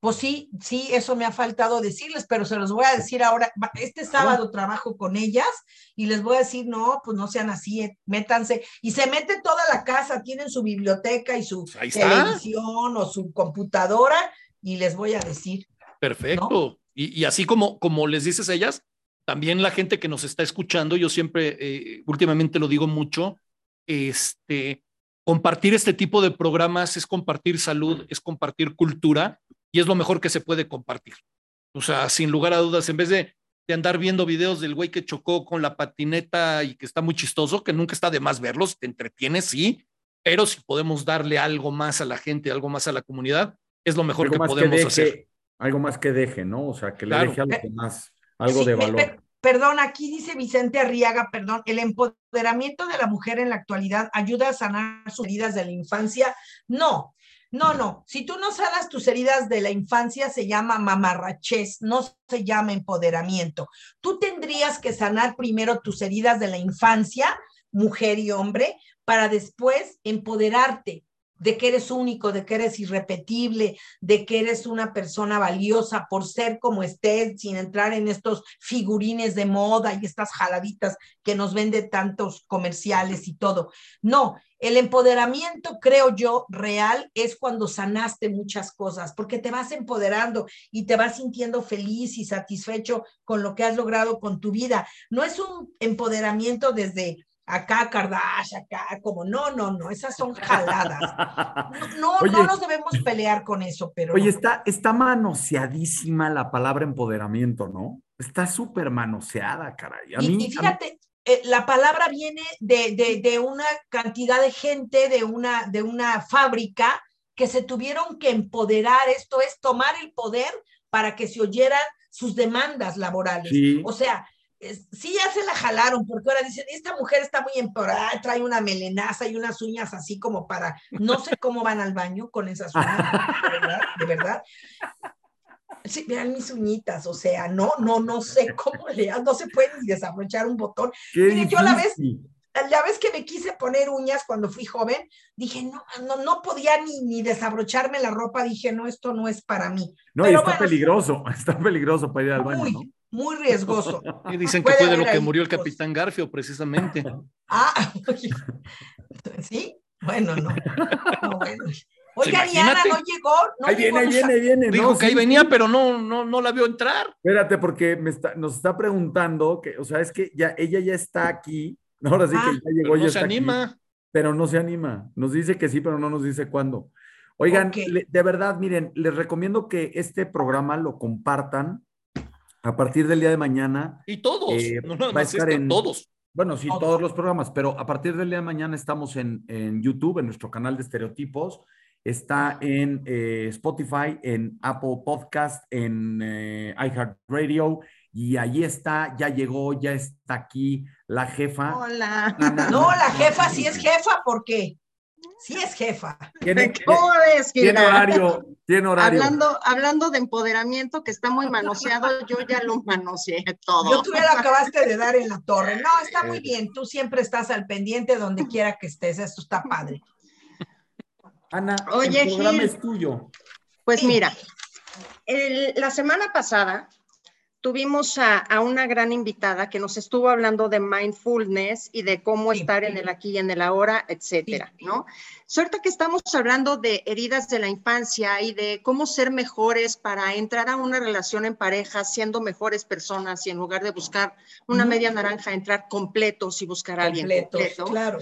Pues sí, sí, eso me ha faltado decirles, pero se los voy a decir ahora. Este sábado trabajo con ellas y les voy a decir, no, pues no sean así, eh, métanse. Y se mete toda la casa, tienen su biblioteca y su televisión o su computadora y les voy a decir, Perfecto. Y, así como, como les dices ellas, también la gente que nos está escuchando, yo siempre, eh, últimamente lo digo mucho, este, compartir este tipo de programas es compartir salud, es compartir cultura y es lo mejor que se puede compartir. O sea, sin lugar a dudas, en vez de, de andar viendo videos del güey que chocó con la patineta y que está muy chistoso, que nunca está de más verlos, te entretiene, sí, pero si podemos darle algo más a la gente, algo más a la comunidad, es lo mejor que podemos hacer algo más que deje, ¿no? O sea, que le deje algo más, algo de valor. perdón, aquí dice Vicente Arriaga, perdón, el empoderamiento de la mujer en la actualidad ayuda a sanar sus heridas de la infancia. No, no, no. Si tú no sanas tus heridas de la infancia, se llama mamarrachez, no se llama empoderamiento. Tú tendrías que sanar primero tus heridas de la infancia, mujer y hombre, para después empoderarte de que eres único, de que eres irrepetible, de que eres una persona valiosa por ser como estés, sin entrar en estos figurines de moda y estas jaladitas que nos vende tantos comerciales y todo. No, el empoderamiento, creo yo, real es cuando sanaste muchas cosas, porque te vas empoderando y te vas sintiendo feliz y satisfecho con lo que has logrado con tu vida. No es un empoderamiento desde acá Kardashian, acá, como no, no, no, esas son jaladas. <laughs> No, no, nos debemos pelear con eso, pero. Oye, está, está manoseadísima la palabra empoderamiento, ¿no? Está súper manoseada, caray. y, fíjate, eh, la palabra viene de, de, de, una cantidad de gente, de una, de una fábrica que se tuvieron que empoderar. Esto es tomar el poder para que se oyeran sus demandas laborales. O sea, sí ya se la jalaron, porque ahora dicen, esta mujer está muy empoderada, trae una melenaza y unas uñas así como para, no sé cómo van al baño con esas uñas, de verdad, de verdad. Sí, vean mis uñitas, o sea, no, no, no sé cómo le no se puede ni desabrochar un botón. Mire, yo a la vez, la vez que me quise poner uñas cuando fui joven, dije, no, no, no podía ni, ni desabrocharme la ropa, dije, no, esto no es para mí. No, está peligroso, <laughs> está peligroso para ir al baño, ¿no? muy riesgoso. <laughs> Y dicen que fue de lo que murió el capitán Garfio, precisamente. <laughs> Ah, sí, bueno, no. Oiga, Diana no llegó. No ahí viene, ahí viene, ahí viene. Dijo que ahí venía, pero no, no, no la vio entrar. Espérate, porque me está, nos está preguntando que, o sea, es que ya ella ya está aquí. Ahora sí que ah. ya llegó. Pero no se anima. pero no se anima. Nos dice que sí, pero no nos dice cuándo. Oigan, de verdad, miren, les recomiendo que este programa lo compartan a partir del día de mañana. Y todos, eh, no, va a estar en, todos. Bueno, sí, todos. los programas, pero a partir del día de mañana estamos en, en YouTube, en nuestro canal de estereotipos. Está en eh, Spotify, en Apple Podcast, en eh, iHeartRadio. Y ahí está, ya llegó, ya está aquí la jefa. Hola. no, la jefa sí es jefa, ¿por qué? Sí es jefa. Tiene, <laughs> tiene horario, tiene horario. Hablando, hablando de empoderamiento que está muy manoseado, yo ya lo manoseé todo. Yo tú ya lo acabaste de dar en la torre. No, está muy bien. Tú siempre estás al pendiente donde <laughs> quiera que estés. Esto está padre. Ana, Oye, el programa es tuyo. Pues mira, la semana pasada tuvimos a, una gran invitada que nos estuvo hablando de mindfulness y de cómo estar en el aquí y en el ahora, etcétera, ¿no? Suerte que estamos hablando de heridas de la infancia y de cómo ser mejores para entrar a una relación en pareja siendo mejores personas y en lugar de buscar una media naranja, entrar completos y buscar a alguien completo. Claro.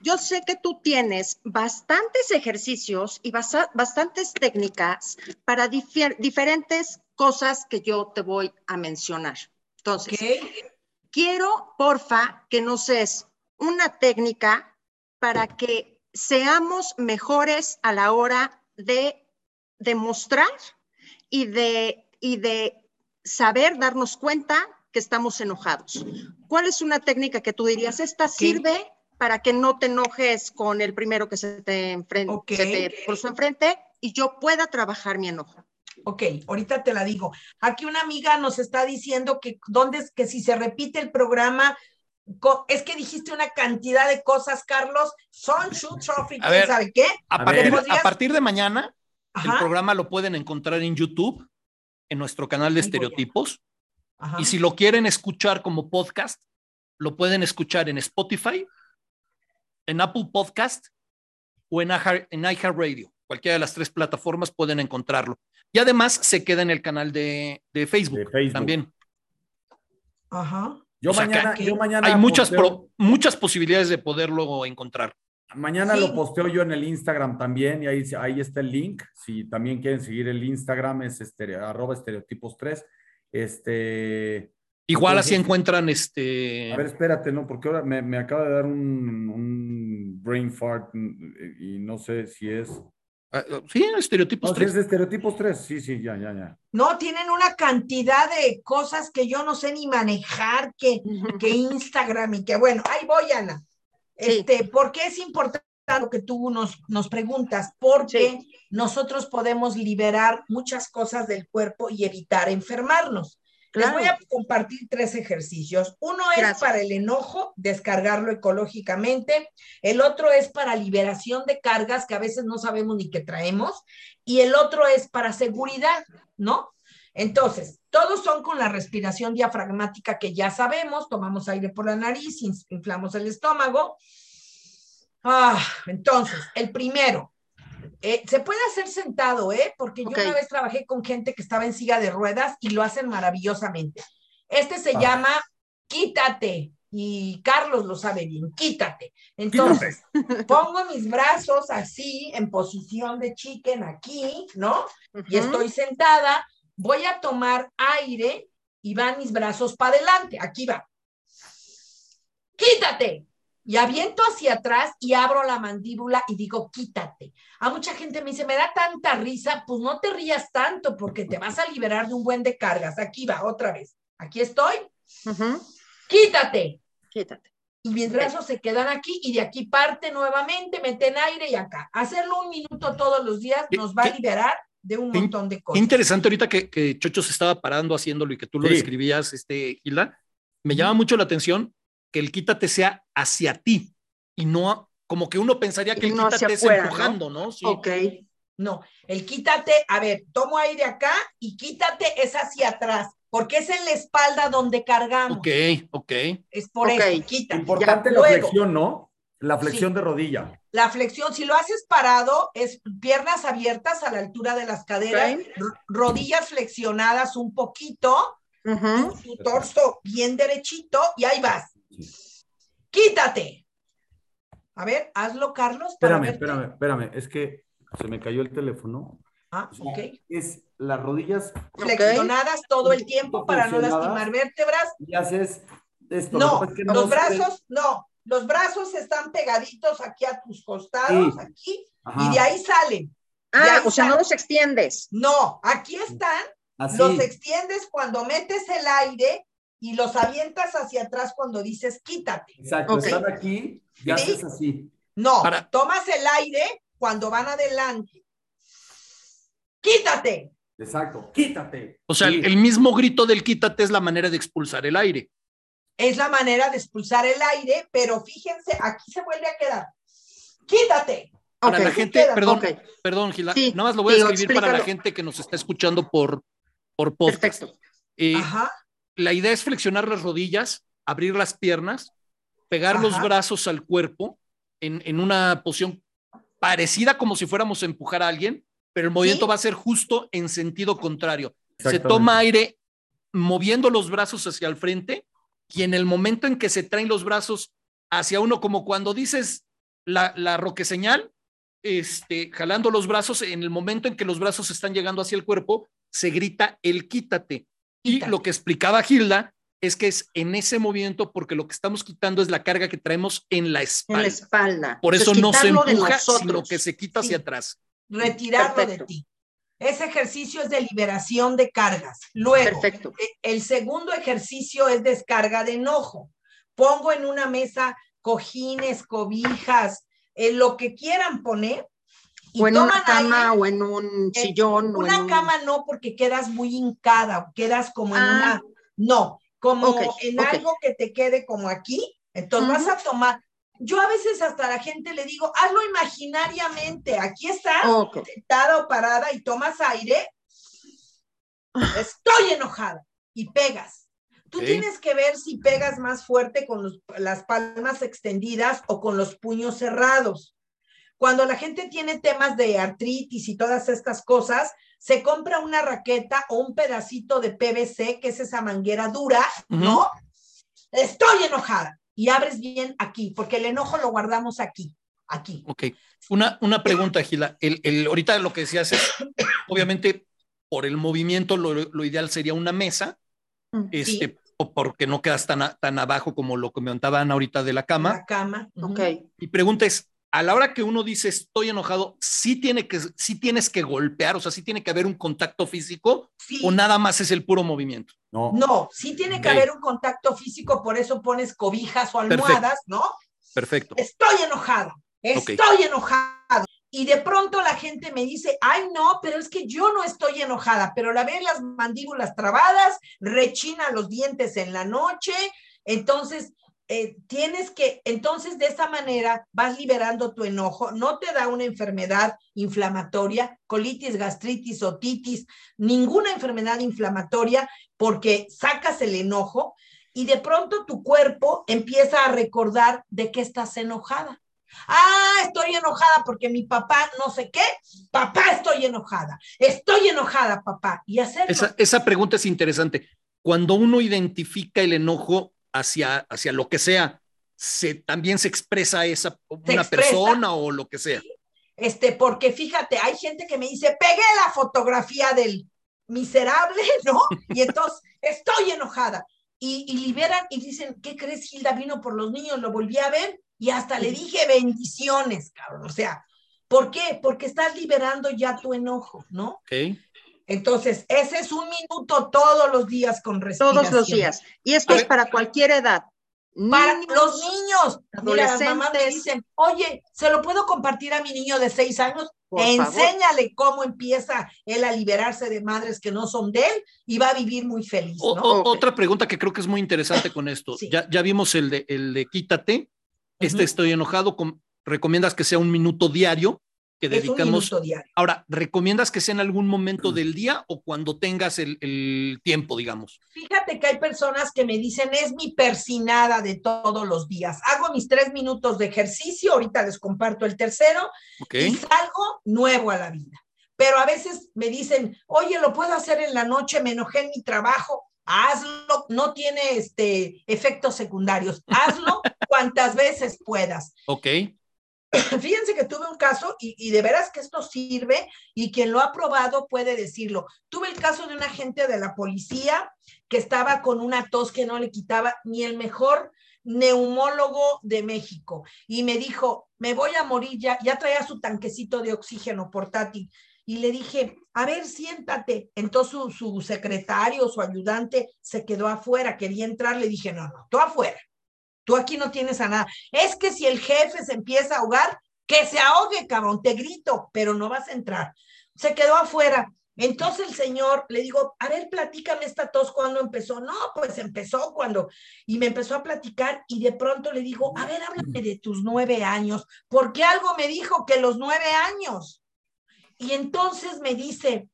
Yo sé que tú tienes bastantes ejercicios y bastantes técnicas para diferentes cosas que yo te voy a mencionar. Entonces, quiero, porfa, que nos des una técnica para que seamos mejores a la hora de demostrar y de, y de saber darnos cuenta que estamos enojados. ¿Cuál es una técnica que tú dirías, esta sirve para que no te enojes con el primero que se te, enfrente, se te puso enfrente y yo pueda trabajar mi enojo? Ok, ahorita te la digo. Aquí una amiga nos está diciendo que dónde es que si se repite el programa, es que dijiste una cantidad de cosas, Carlos. Son shoot trophy, ¿sabe qué? A, partir, de mañana, el programa lo pueden encontrar en YouTube, en nuestro canal de estereotipos. Y si lo quieren escuchar como podcast, lo pueden escuchar en Spotify, en Apple Podcast o en, en iHeartRadio. cualquiera de las tres plataformas pueden encontrarlo. Y además se queda en el canal de, Facebook, también. Ajá. Yo, mañana, yo mañana, Hay muchas, muchas posibilidades de poderlo encontrar. Mañana lo posteo yo en el Instagram también y ahí, ahí está el link. Si también quieren seguir el Instagram es este, arroba estereotipos 3. Este, Igual así encuentran este. A ver, espérate, ¿no? Porque ahora me, acaba de dar un, brain fart y no sé si es. Ah, ah, sí, estereotipos 3. es de estereotipos 3, sí, sí, ya, ya, ya. No, tienen una cantidad de cosas que yo no sé ni manejar, que, que Instagram y que bueno, ahí voy, Ana. Este, ¿Por qué es importante lo que tú nos, nos preguntas? Porque nosotros podemos liberar muchas cosas del cuerpo y evitar enfermarnos. Les voy a compartir tres ejercicios. Uno es para el enojo, descargarlo ecológicamente. El otro es para liberación de cargas que a veces no sabemos ni qué traemos. Y el otro es para seguridad, ¿no? Entonces, todos son con la respiración diafragmática que ya sabemos. Tomamos aire por la nariz, inflamos el estómago. Ah, entonces, el primero, eh, se puede hacer sentado, ¿eh? Porque yo una vez trabajé con gente que estaba en silla de ruedas y lo hacen maravillosamente. Este se ah. llama Quítate. Y Carlos lo sabe bien, quítate. Entonces, <laughs> pongo mis brazos así, en posición de chicken aquí, ¿no? Y estoy sentada, voy a tomar aire y van mis brazos para adelante. Aquí va. Quítate y aviento hacia atrás y abro la mandíbula y digo, quítate. A mucha gente me dice, me da tanta risa, pues no te rías tanto porque te vas a liberar de un buen de cargas. Aquí va, otra vez. Aquí estoy. Quítate. Quítate. Y mis brazos se quedan aquí y de aquí parte nuevamente, meten aire y acá. Hacerlo un minuto todos los días nos va a liberar de un montón de cosas. Interesante ahorita que, Chocho se estaba parando haciéndolo y que tú lo describías, este, Gilda. Me llama mucho la atención que el quítate sea hacia ti y no como que uno pensaría que el quítate es empujando, ¿no? Sí. Ok. No, el quítate, a ver, tomo aire acá y quítate es hacia atrás, porque es en la espalda donde cargamos. Ok, ok. Es por eso, quítate. Importante la flexión, ¿no? La flexión de rodilla. La flexión, si lo haces parado, es piernas abiertas a la altura de las caderas, rodillas flexionadas un poquito, tu torso bien derechito y ahí vas. Quítate. A ver, hazlo, Carlos. espérame, espérame, espérame. Es que se me cayó el teléfono. Ah, ok. Es las rodillas flexionadas todo el tiempo para no lastimar vértebras. Y haces esto. No, los brazos, no. Los brazos están pegaditos aquí a tus costados, aquí, y de ahí salen. Ah, o sea, no los extiendes. No, aquí están. Los extiendes cuando metes el aire y los avientas hacia atrás cuando dices quítate. Exacto, están aquí y haces así. No, tomas el aire cuando van adelante. Quítate. Exacto, quítate. O sea, el mismo grito del quítate es la manera de expulsar el aire. Es la manera de expulsar el aire, pero fíjense, aquí se vuelve a quedar. Quítate. Para la gente, perdón, perdón, Gila, nada más lo voy a escribir para la gente que nos está escuchando por, por podcast. Perfecto. Eh, Ajá la idea es flexionar las rodillas, abrir las piernas, pegar los brazos al cuerpo en, una posición parecida como si fuéramos a empujar a alguien, pero el movimiento va a ser justo en sentido contrario. Se toma aire moviendo los brazos hacia el frente y en el momento en que se traen los brazos hacia uno, como cuando dices la, la roque señal, este, jalando los brazos, en el momento en que los brazos están llegando hacia el cuerpo, se grita el quítate. Y lo que explicaba Gilda es que es en ese movimiento porque lo que estamos quitando es la carga que traemos en la espalda. En la espalda. Por eso no se empuja, sino que se quita hacia atrás. Retirarlo de ti. Ese ejercicio es de liberación de cargas. Luego, Perfecto. E, el segundo ejercicio es descarga de enojo. Pongo en una mesa cojines, cobijas, eh, lo que quieran poner o en una cama o en un sillón. una cama no, porque quedas muy hincada, quedas como en una, ah. no, como en algo que te quede como aquí, entonces vas a tomar. Yo a veces hasta a la gente le digo, hazlo imaginariamente, aquí estás, sentada o parada y tomas aire, estoy enojada y pegas. Tú tienes que ver si pegas más fuerte con las palmas extendidas o con los puños cerrados cuando la gente tiene temas de artritis y todas estas cosas, se compra una raqueta o un pedacito de PVC, que es esa manguera dura, ¿no? Estoy enojada. Y abres bien aquí, porque el enojo lo guardamos aquí, aquí. Ok. Una, una pregunta, Gila. El, el, ahorita lo que decías es, <coughs> obviamente, por el movimiento, lo, lo ideal sería una mesa, mm, este, o porque no quedas tan, tan abajo como lo comentaban ahorita de la cama. La cama, ok. Mi pregunta es, a la hora que uno dice estoy enojado, sí, tiene que, sí tienes que golpear, o sea, sí tiene que haber un contacto físico o nada más es el puro movimiento. No, no sí tiene que haber un contacto físico, por eso pones cobijas o almohadas, ¿no? Perfecto. Estoy enojado, estoy enojado. Y de pronto la gente me dice, ay no, pero es que yo no estoy enojada, pero la ve las mandíbulas trabadas, rechina los dientes en la noche, entonces eh, tienes que, entonces de esta manera vas liberando tu enojo, no te da una enfermedad inflamatoria, colitis, gastritis, otitis, ninguna enfermedad inflamatoria, porque sacas el enojo y de pronto tu cuerpo empieza a recordar de qué estás enojada. Ah, estoy enojada porque mi papá no sé qué. Papá, estoy enojada. Estoy enojada, papá. Y hacer. Esa, esa pregunta es interesante. Cuando uno identifica el enojo, hacia, hacia lo que sea, se, también se expresa esa una persona o lo que sea. Este, porque fíjate, hay gente que me dice, pegué la fotografía del miserable, <laughs> ¿no? Y entonces estoy enojada. Y, y, liberan y dicen, ¿qué crees, Hilda? Vino por los niños, lo volví a ver y hasta le dije bendiciones, cabrón. O sea, ¿por qué? Porque estás liberando ya tu enojo, ¿no? Entonces, ese es un minuto todos los días con respiración. Todos los días. Y esto es para cualquier edad. Para los niños, adolescentes. me dicen, oye, ¿se lo puedo compartir a mi niño de seis años? Enséñale cómo empieza él a liberarse de madres que no son de él y va a vivir muy feliz. Otra pregunta que creo que es muy interesante con esto. Ya, ya vimos el de, el de quítate. Este estoy enojado. ¿Recomiendas que sea un minuto diario? Que dedicamos. Ahora, ¿recomiendas que sea en algún momento del día o cuando tengas el, tiempo, digamos? Fíjate que hay personas que me dicen, es mi persinada de todos los días. Hago mis tres minutos de ejercicio, ahorita les comparto el tercero, y salgo nuevo a la vida. Pero a veces me dicen, oye, lo puedo hacer en la noche, me enojé en mi trabajo. Hazlo, no tiene este, efectos secundarios. Hazlo <laughs> cuantas veces puedas. Ok. <coughs> Fíjense que tuve un caso y, de veras que esto sirve y quien lo ha probado puede decirlo. Tuve el caso de un agente de la policía que estaba con una tos que no le quitaba ni el mejor neumólogo de México y me dijo, me voy a morir ya, ya traía su tanquecito de oxígeno portátil y le dije, a ver, siéntate. Entonces su, su secretario, su ayudante se quedó afuera, quería entrar, le dije, no, no, tú afuera. Tú aquí no tienes a nada. Es que si el jefe se empieza a ahogar, que se ahogue, cabrón, te grito, pero no vas a entrar. Se quedó afuera. Entonces el señor le digo, a ver, platícame esta tos cuando empezó. No, pues empezó cuando, y me empezó a platicar y de pronto le digo, a ver, háblame de tus nueve años, porque algo me dijo que los nueve años. Y entonces me dice,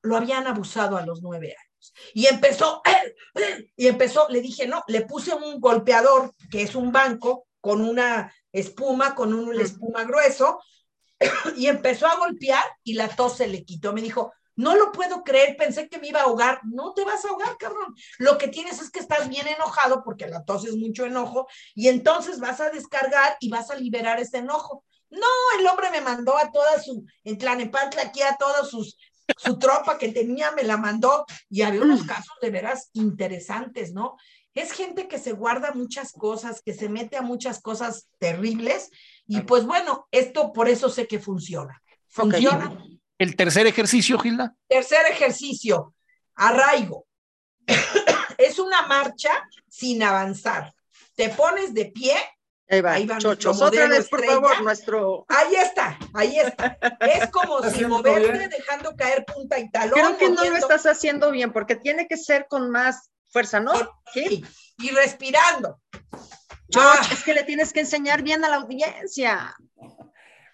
lo habían abusado a los nueve años. Y empezó, y empezó, le dije, no, le puse un golpeador, que es un banco, con una espuma, con un espuma grueso, y empezó a golpear y la tos se le quitó. Me dijo, no lo puedo creer, pensé que me iba a ahogar. No te vas a ahogar, cabrón. Lo que tienes es que estás bien enojado porque la tos es mucho enojo y entonces vas a descargar y vas a liberar ese enojo. No, el hombre me mandó a toda su, en Tlanepantla, aquí a todos sus su tropa que tenía me la mandó y había unos mm. casos de veras interesantes, ¿no? Es gente que se guarda muchas cosas, que se mete a muchas cosas terribles y pues bueno, esto por eso sé que funciona. Funciona. El tercer ejercicio, Gilda. Tercer ejercicio, arraigo. <coughs> es una marcha sin avanzar. Te pones de pie Ahí va, ahí Otra vez, por favor, nuestro. Ahí está, ahí está. Es como <laughs> si moverte dejando caer punta y talón. Creo que no lo estás haciendo bien, porque tiene que ser con más fuerza, ¿no? Sí, y respirando. Ah. es que le tienes que enseñar bien a la audiencia.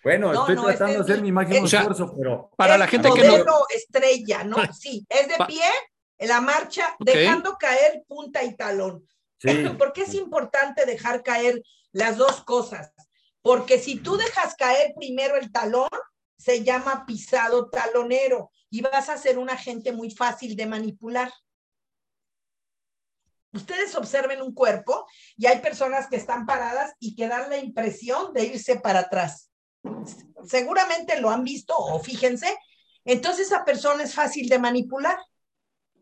Bueno, estoy tratando de hacer mi máximo esfuerzo, pero. Para la gente que no. estrella, ¿no? Sí, es de pie, en la marcha, dejando caer punta y talón. Sí. <laughs> ¿Por qué es importante dejar caer las dos cosas, Porque si tú dejas caer primero el talón, se llama pisado talonero y vas a ser un agente muy fácil de manipular. Ustedes observen un cuerpo y hay personas que están paradas y que dan la impresión de irse para atrás. Seguramente lo han visto o fíjense. Entonces esa persona es fácil de manipular.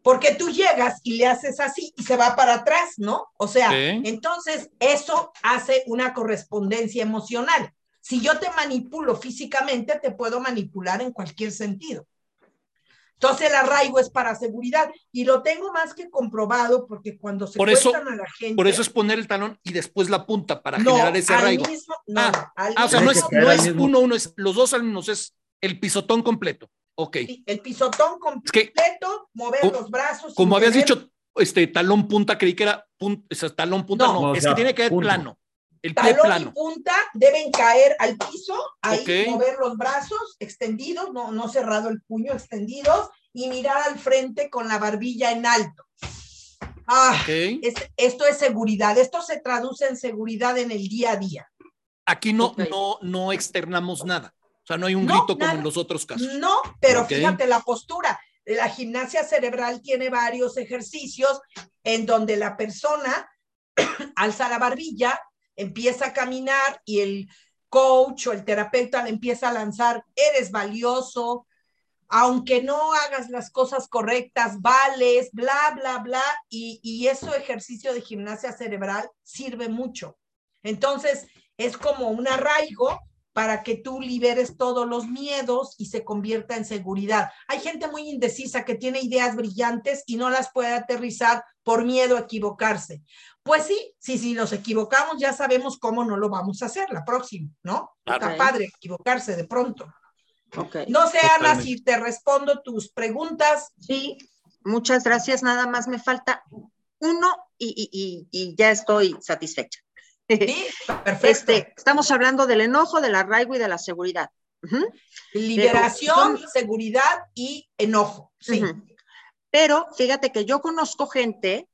Porque tú llegas y le haces así y se va para atrás, ¿no? O sea, entonces eso hace una correspondencia emocional. Si yo te manipulo físicamente, te puedo manipular en cualquier sentido. Entonces el arraigo es para seguridad y lo tengo más que comprobado porque cuando se por eso, a la gente. Por eso es poner el talón y después la punta para generar ese arraigo. no, ah, ah o sea, no es, no es uno, uno, es los dos alumnos, es el pisotón completo. Ok. el pisotón completo, mover los brazos. Como habías dicho, este talón punta, creí que era talón punta, no, es que tiene que ser plano. El talón pie plano. y punta deben caer al piso, ahí mover los brazos extendidos, no, no cerrado el puño, extendidos, y mirar al frente con la barbilla en alto. Ah, esto es seguridad, esto se traduce en seguridad en el día a día. Aquí no, no, no externamos nada. Sea, no hay un grito como en los otros casos. No, pero fíjate la postura. La gimnasia cerebral tiene varios ejercicios en donde la persona <clears throat> alza la barbilla, empieza a caminar y el coach o el terapeuta le empieza a lanzar, eres valioso, aunque no hagas las cosas correctas, vales, bla, bla, bla, y, y eso ejercicio de gimnasia cerebral sirve mucho. Entonces, es como un arraigo para que tú liberes todos los miedos y se convierta en seguridad. Hay gente muy indecisa que tiene ideas brillantes y no las puede aterrizar por miedo a equivocarse. Pues sí, sí, si nos equivocamos ya sabemos cómo no lo vamos a hacer la próxima, ¿no? Está padre equivocarse de pronto. No sé, Ana, si te respondo tus preguntas. Sí, muchas gracias. Nada más me falta uno y ya estoy satisfecha. Sí, <laughs> perfecto. Este, estamos hablando del enojo, del arraigo y de la seguridad. Liberación, seguridad y enojo. Sí. Pero fíjate que yo conozco gente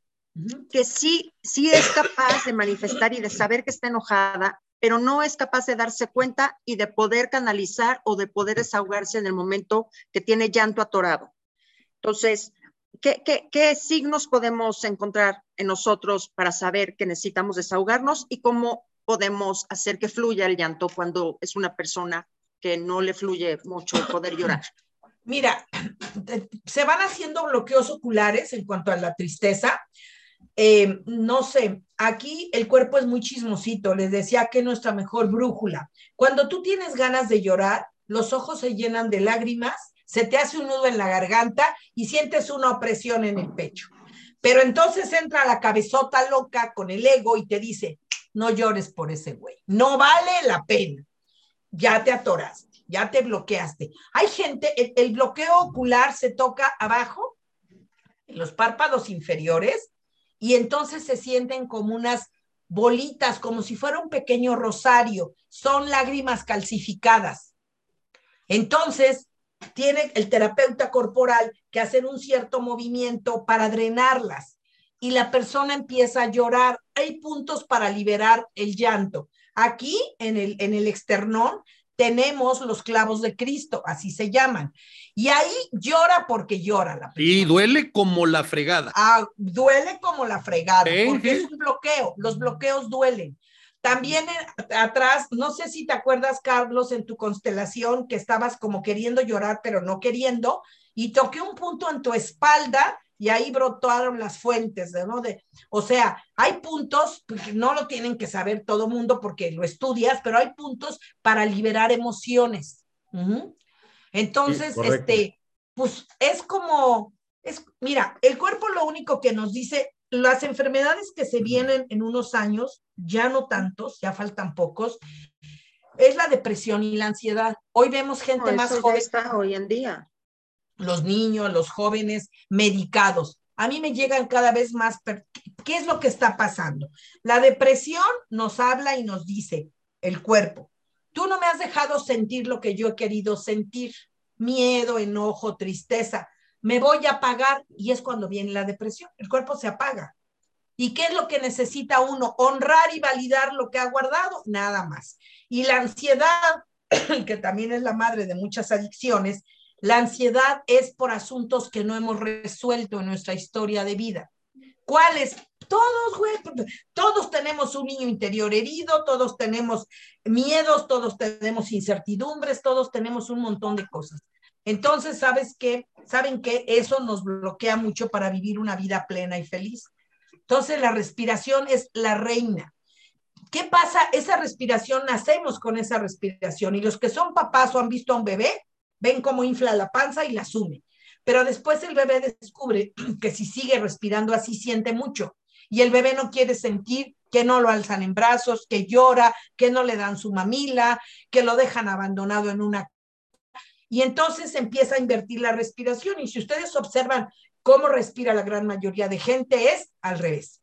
que sí, sí es capaz de manifestar y de saber que está enojada, pero no es capaz de darse cuenta y de poder canalizar o de poder desahogarse en el momento que tiene llanto atorado. Entonces, ¿Qué, signos podemos encontrar en nosotros para saber que necesitamos desahogarnos y cómo podemos hacer que fluya el llanto cuando es una persona que no le fluye mucho poder llorar? Mira, se van haciendo bloqueos oculares en cuanto a la tristeza. Eh, no sé, aquí el cuerpo es muy chismosito, les decía que es nuestra mejor brújula. Cuando tú tienes ganas de llorar, los ojos se llenan de lágrimas se te hace un nudo en la garganta y sientes una opresión en el pecho. Pero entonces entra la cabezota loca con el ego y te dice, no llores por ese güey, no vale la pena. Ya te atoraste, ya te bloqueaste. Hay gente, el, bloqueo ocular se toca abajo, en los párpados inferiores, y entonces se sienten como unas bolitas, como si fuera un pequeño rosario. Son lágrimas calcificadas. Entonces, tiene el terapeuta corporal que hacer un cierto movimiento para drenarlas y la persona empieza a llorar. Hay puntos para liberar el llanto. Aquí en el, en el externón tenemos los clavos de Cristo, así se llaman. Y ahí llora porque llora la persona. Y duele como la fregada. Ah, duele como la fregada, porque es un bloqueo. Los bloqueos duelen. También atrás, no sé si te acuerdas, Carlos, en tu constelación que estabas como queriendo llorar, pero no queriendo, y toqué un punto en tu espalda y ahí brotaron las fuentes, ¿no? De, o sea, hay puntos, porque no lo tienen que saber todo mundo porque lo estudias, pero hay puntos para liberar emociones. Entonces, este, pues es como, es, mira, el cuerpo lo único que nos dice, las enfermedades que se vienen en unos años, ya no tantos, ya faltan pocos, es la depresión y la ansiedad. Hoy vemos gente más joven. Está hoy en día. Los niños, los jóvenes medicados. A mí me llegan cada vez más. ¿Qué es lo que está pasando? La depresión nos habla y nos dice el cuerpo. Tú no me has dejado sentir lo que yo he querido sentir. Miedo, enojo, tristeza me voy a apagar y es cuando viene la depresión, el cuerpo se apaga. ¿Y qué es lo que necesita uno? Honrar y validar lo que ha guardado, nada más. Y la ansiedad, <clears throat> que también es la madre de muchas adicciones, la ansiedad es por asuntos que no hemos resuelto en nuestra historia de vida. ¿Cuáles? Todos, güey, todos tenemos un niño interior herido, todos tenemos miedos, todos tenemos incertidumbres, todos tenemos un montón de cosas. Entonces, ¿sabes qué? Saben que eso nos bloquea mucho para vivir una vida plena y feliz. Entonces, la respiración es la reina. ¿Qué pasa? Esa respiración, nacemos con esa respiración y los que son papás o han visto a un bebé, ven cómo infla la panza y la sume. Pero después el bebé descubre <clears throat> que si sigue respirando así siente mucho y el bebé no quiere sentir que no lo alzan en brazos, que llora, que no le dan su mamila, que lo dejan abandonado en una... Y entonces empieza a invertir la respiración. Y si ustedes observan cómo respira la gran mayoría de gente, es al revés.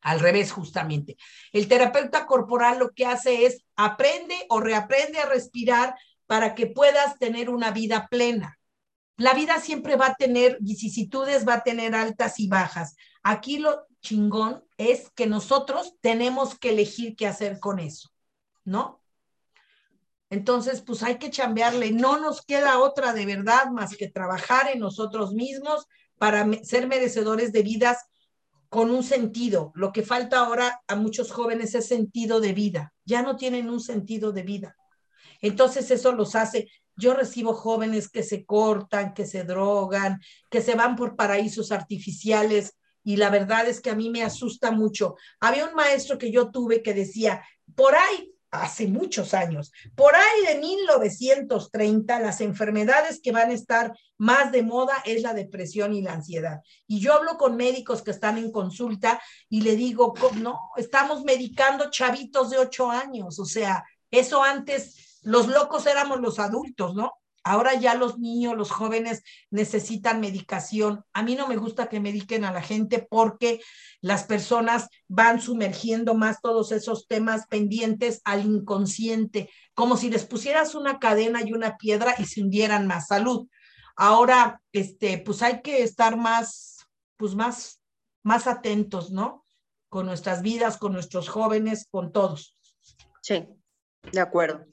Al revés, justamente. El terapeuta corporal lo que hace es aprende o reaprende a respirar para que puedas tener una vida plena la vida siempre va a tener vicisitudes, va a tener altas y bajas. Aquí lo chingón es que nosotros tenemos que elegir qué hacer con eso, ¿no? Entonces, pues hay que chambearle. No nos queda otra de verdad más que trabajar en nosotros mismos para ser merecedores de vidas con un sentido. Lo que falta ahora a muchos jóvenes es sentido de vida. Ya no tienen un sentido de vida. Entonces eso los hace yo recibo jóvenes que se cortan, que se drogan, que se van por paraísos artificiales y la verdad es que a mí me asusta mucho. Había un maestro que yo tuve que decía, por ahí, hace muchos años, por ahí de 1930, las enfermedades que van a estar más de moda es la depresión y la ansiedad. Y yo hablo con médicos que están en consulta y le digo, no, estamos medicando chavitos de ocho años, o sea, eso antes los locos éramos los adultos, ¿no? Ahora ya los niños, los jóvenes necesitan medicación. A mí no me gusta que mediquen a la gente porque las personas van sumergiendo más todos esos temas pendientes al inconsciente, como si les pusieras una cadena y una piedra y se hundieran más. Salud. Ahora, este, pues hay que estar más, pues más, más atentos, ¿no? Con nuestras vidas, con nuestros jóvenes, con todos. Sí, de acuerdo.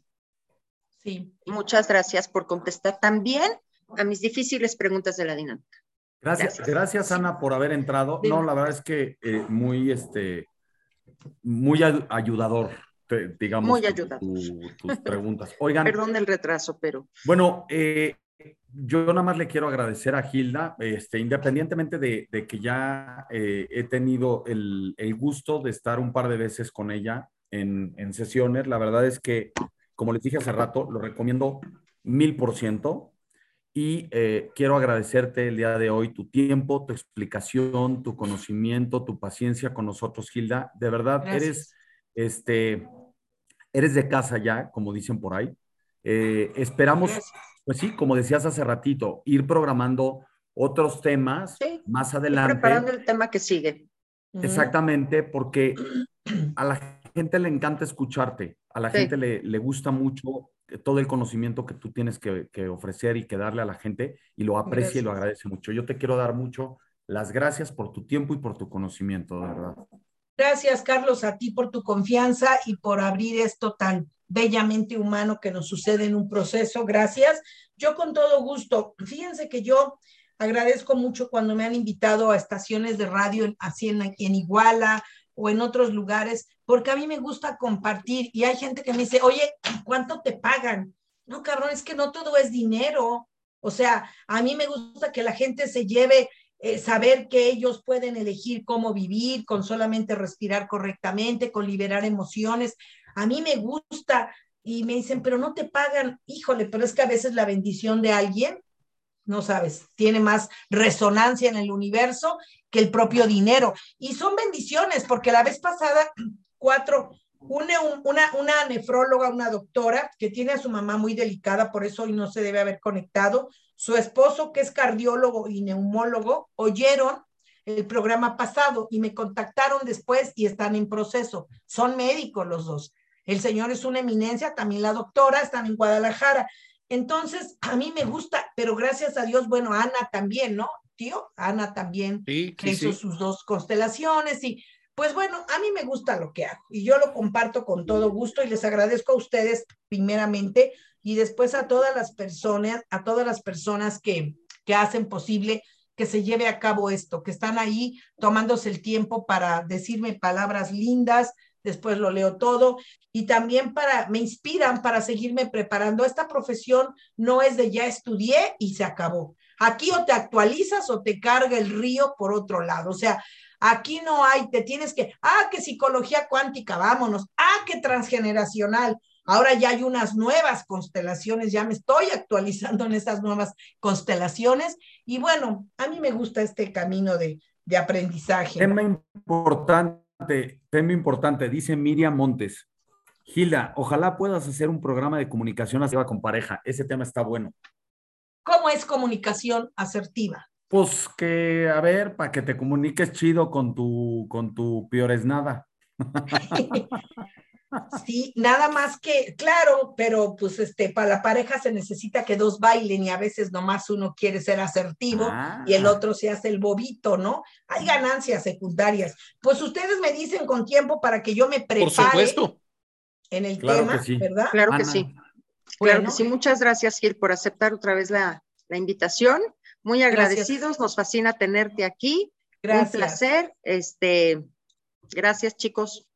Sí. Muchas gracias por contestar también a mis difíciles preguntas de la dinámica. Gracias, gracias, Ana por haber entrado. No, la verdad es que eh, muy, este, muy ayudador, digamos, muy ayudador. tus preguntas. Oigan. Perdón el retraso, pero. Bueno, eh, yo nada más le quiero agradecer a Gilda, este, independientemente de, que ya eh, he tenido el, gusto de estar un par de veces con ella en, en sesiones. La verdad es que como les dije hace rato, lo recomiendo mil por ciento. Y eh, quiero agradecerte el día de hoy tu tiempo, tu explicación, tu conocimiento, tu paciencia con nosotros, Gilda. De verdad, eres, este, eres de casa ya, como dicen por ahí. Eh, esperamos, pues sí, como decías hace ratito, ir programando otros temas más adelante. preparando el tema que sigue. Exactamente, porque a la gente le encanta escucharte. A la gente le, le, gusta mucho todo el conocimiento que tú tienes que, ofrecer y que darle a la gente y lo aprecia y lo agradece mucho. Yo te quiero dar mucho las gracias por tu tiempo y por tu conocimiento, de verdad. Gracias, Carlos, a ti por tu confianza y por abrir esto tan bellamente humano que nos sucede en un proceso. Gracias. Yo con todo gusto. Fíjense que yo agradezco mucho cuando me han invitado a estaciones de radio así en, en Iguala o en otros lugares, porque a mí me gusta compartir y hay gente que me dice, oye, ¿cuánto te pagan? No, cabrón, es que no todo es dinero. O sea, a mí me gusta que la gente se lleve eh, saber que ellos pueden elegir cómo vivir, con solamente respirar correctamente, con liberar emociones. A mí me gusta y me dicen, pero no te pagan, híjole, pero es que a veces la bendición de alguien no sabes, tiene más resonancia en el universo que el propio dinero. Y son bendiciones, porque la vez pasada, <clears throat> cuatro, una, una, una nefróloga, una doctora que tiene a su mamá muy delicada, por eso hoy no se debe haber conectado, su esposo, que es cardiólogo y neumólogo, oyeron el programa pasado y me contactaron después y están en proceso. Son médicos los dos. El señor es una eminencia, también la doctora, están en Guadalajara. Entonces, a mí me gusta, pero gracias a Dios, bueno, Ana también, ¿no? tío? Ana también hizo sus dos constelaciones y pues bueno, a mí me gusta lo que hago y yo lo comparto con todo gusto y les agradezco a ustedes primeramente y después a todas las personas, a todas las personas que, que hacen posible que se lleve a cabo esto, que están ahí tomándose el tiempo para decirme palabras lindas, después lo leo todo y también para, me inspiran para seguirme preparando. Esta profesión no es de ya estudié y se acabó. Aquí o te actualizas o te carga el río por otro lado. O sea, aquí no hay, te tienes que, ah, que psicología cuántica, vámonos, ah, que transgeneracional. Ahora ya hay unas nuevas constelaciones, ya me estoy <laughs> actualizando en esas nuevas constelaciones y bueno, a mí me gusta este camino de, de aprendizaje. Tema importante, tema importante, dice Miriam Montes. Gilda, ojalá puedas hacer un programa de comunicación asertiva con pareja. Ese tema está bueno. ¿Cómo es comunicación asertiva? Pues que, a ver, para que te comuniques chido con tu, con tu es nada. <laughs> Sí, nada más que, claro, pero pues este, para la pareja se necesita que dos bailen y a veces nomás uno quiere ser asertivo y el ah. otro se hace el bobito, ¿no? Hay ganancias secundarias. Pues ustedes me dicen con tiempo para que yo me prepare. Por supuesto. En el tema, ¿verdad? Claro que sí. Claro que sí. Muchas gracias, Gil, por aceptar otra vez la, invitación. Muy agradecidos, nos fascina tenerte aquí. Gracias. Un placer. Este, gracias, chicos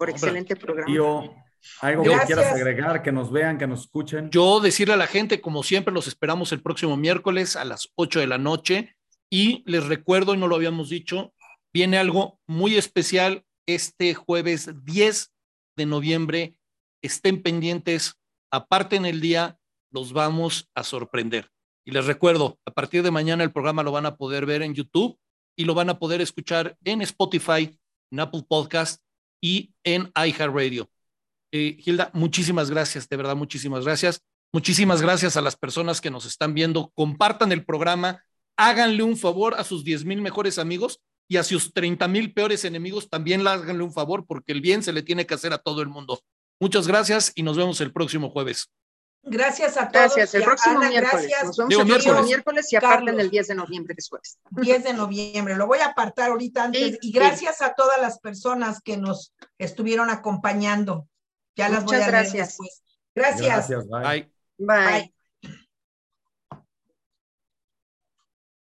por excelente programa. Yo, algo que quieras agregar, que nos vean, que nos escuchen. Yo decirle a la gente, como siempre, los esperamos el próximo miércoles a las 8 de la noche. Y les recuerdo, y no lo habíamos dicho, viene algo muy especial este jueves 10 de noviembre. Estén pendientes, aparte en el día, los vamos a sorprender. Y les recuerdo, a partir de mañana el programa lo van a poder ver en YouTube y lo van a poder escuchar en Spotify, en Apple Podcast y en iHeartRadio. Eh, Hilda, muchísimas gracias, de verdad, muchísimas gracias. Muchísimas gracias a las personas que nos están viendo. Compartan el programa, háganle un favor a sus 10 mil mejores amigos y a sus 30 mil peores enemigos también háganle un favor porque el bien se le tiene que hacer a todo el mundo. Muchas gracias y nos vemos el próximo jueves. Gracias a todos. Gracias. El próximo miércoles. Gracias. Nos vemos el próximo miércoles y aparten el 10 de noviembre después. 10 de noviembre. Lo voy a apartar ahorita antes. y gracias a todas las personas que nos estuvieron acompañando. Ya las voy a gracias. después. Gracias. Gracias. Bye. bye.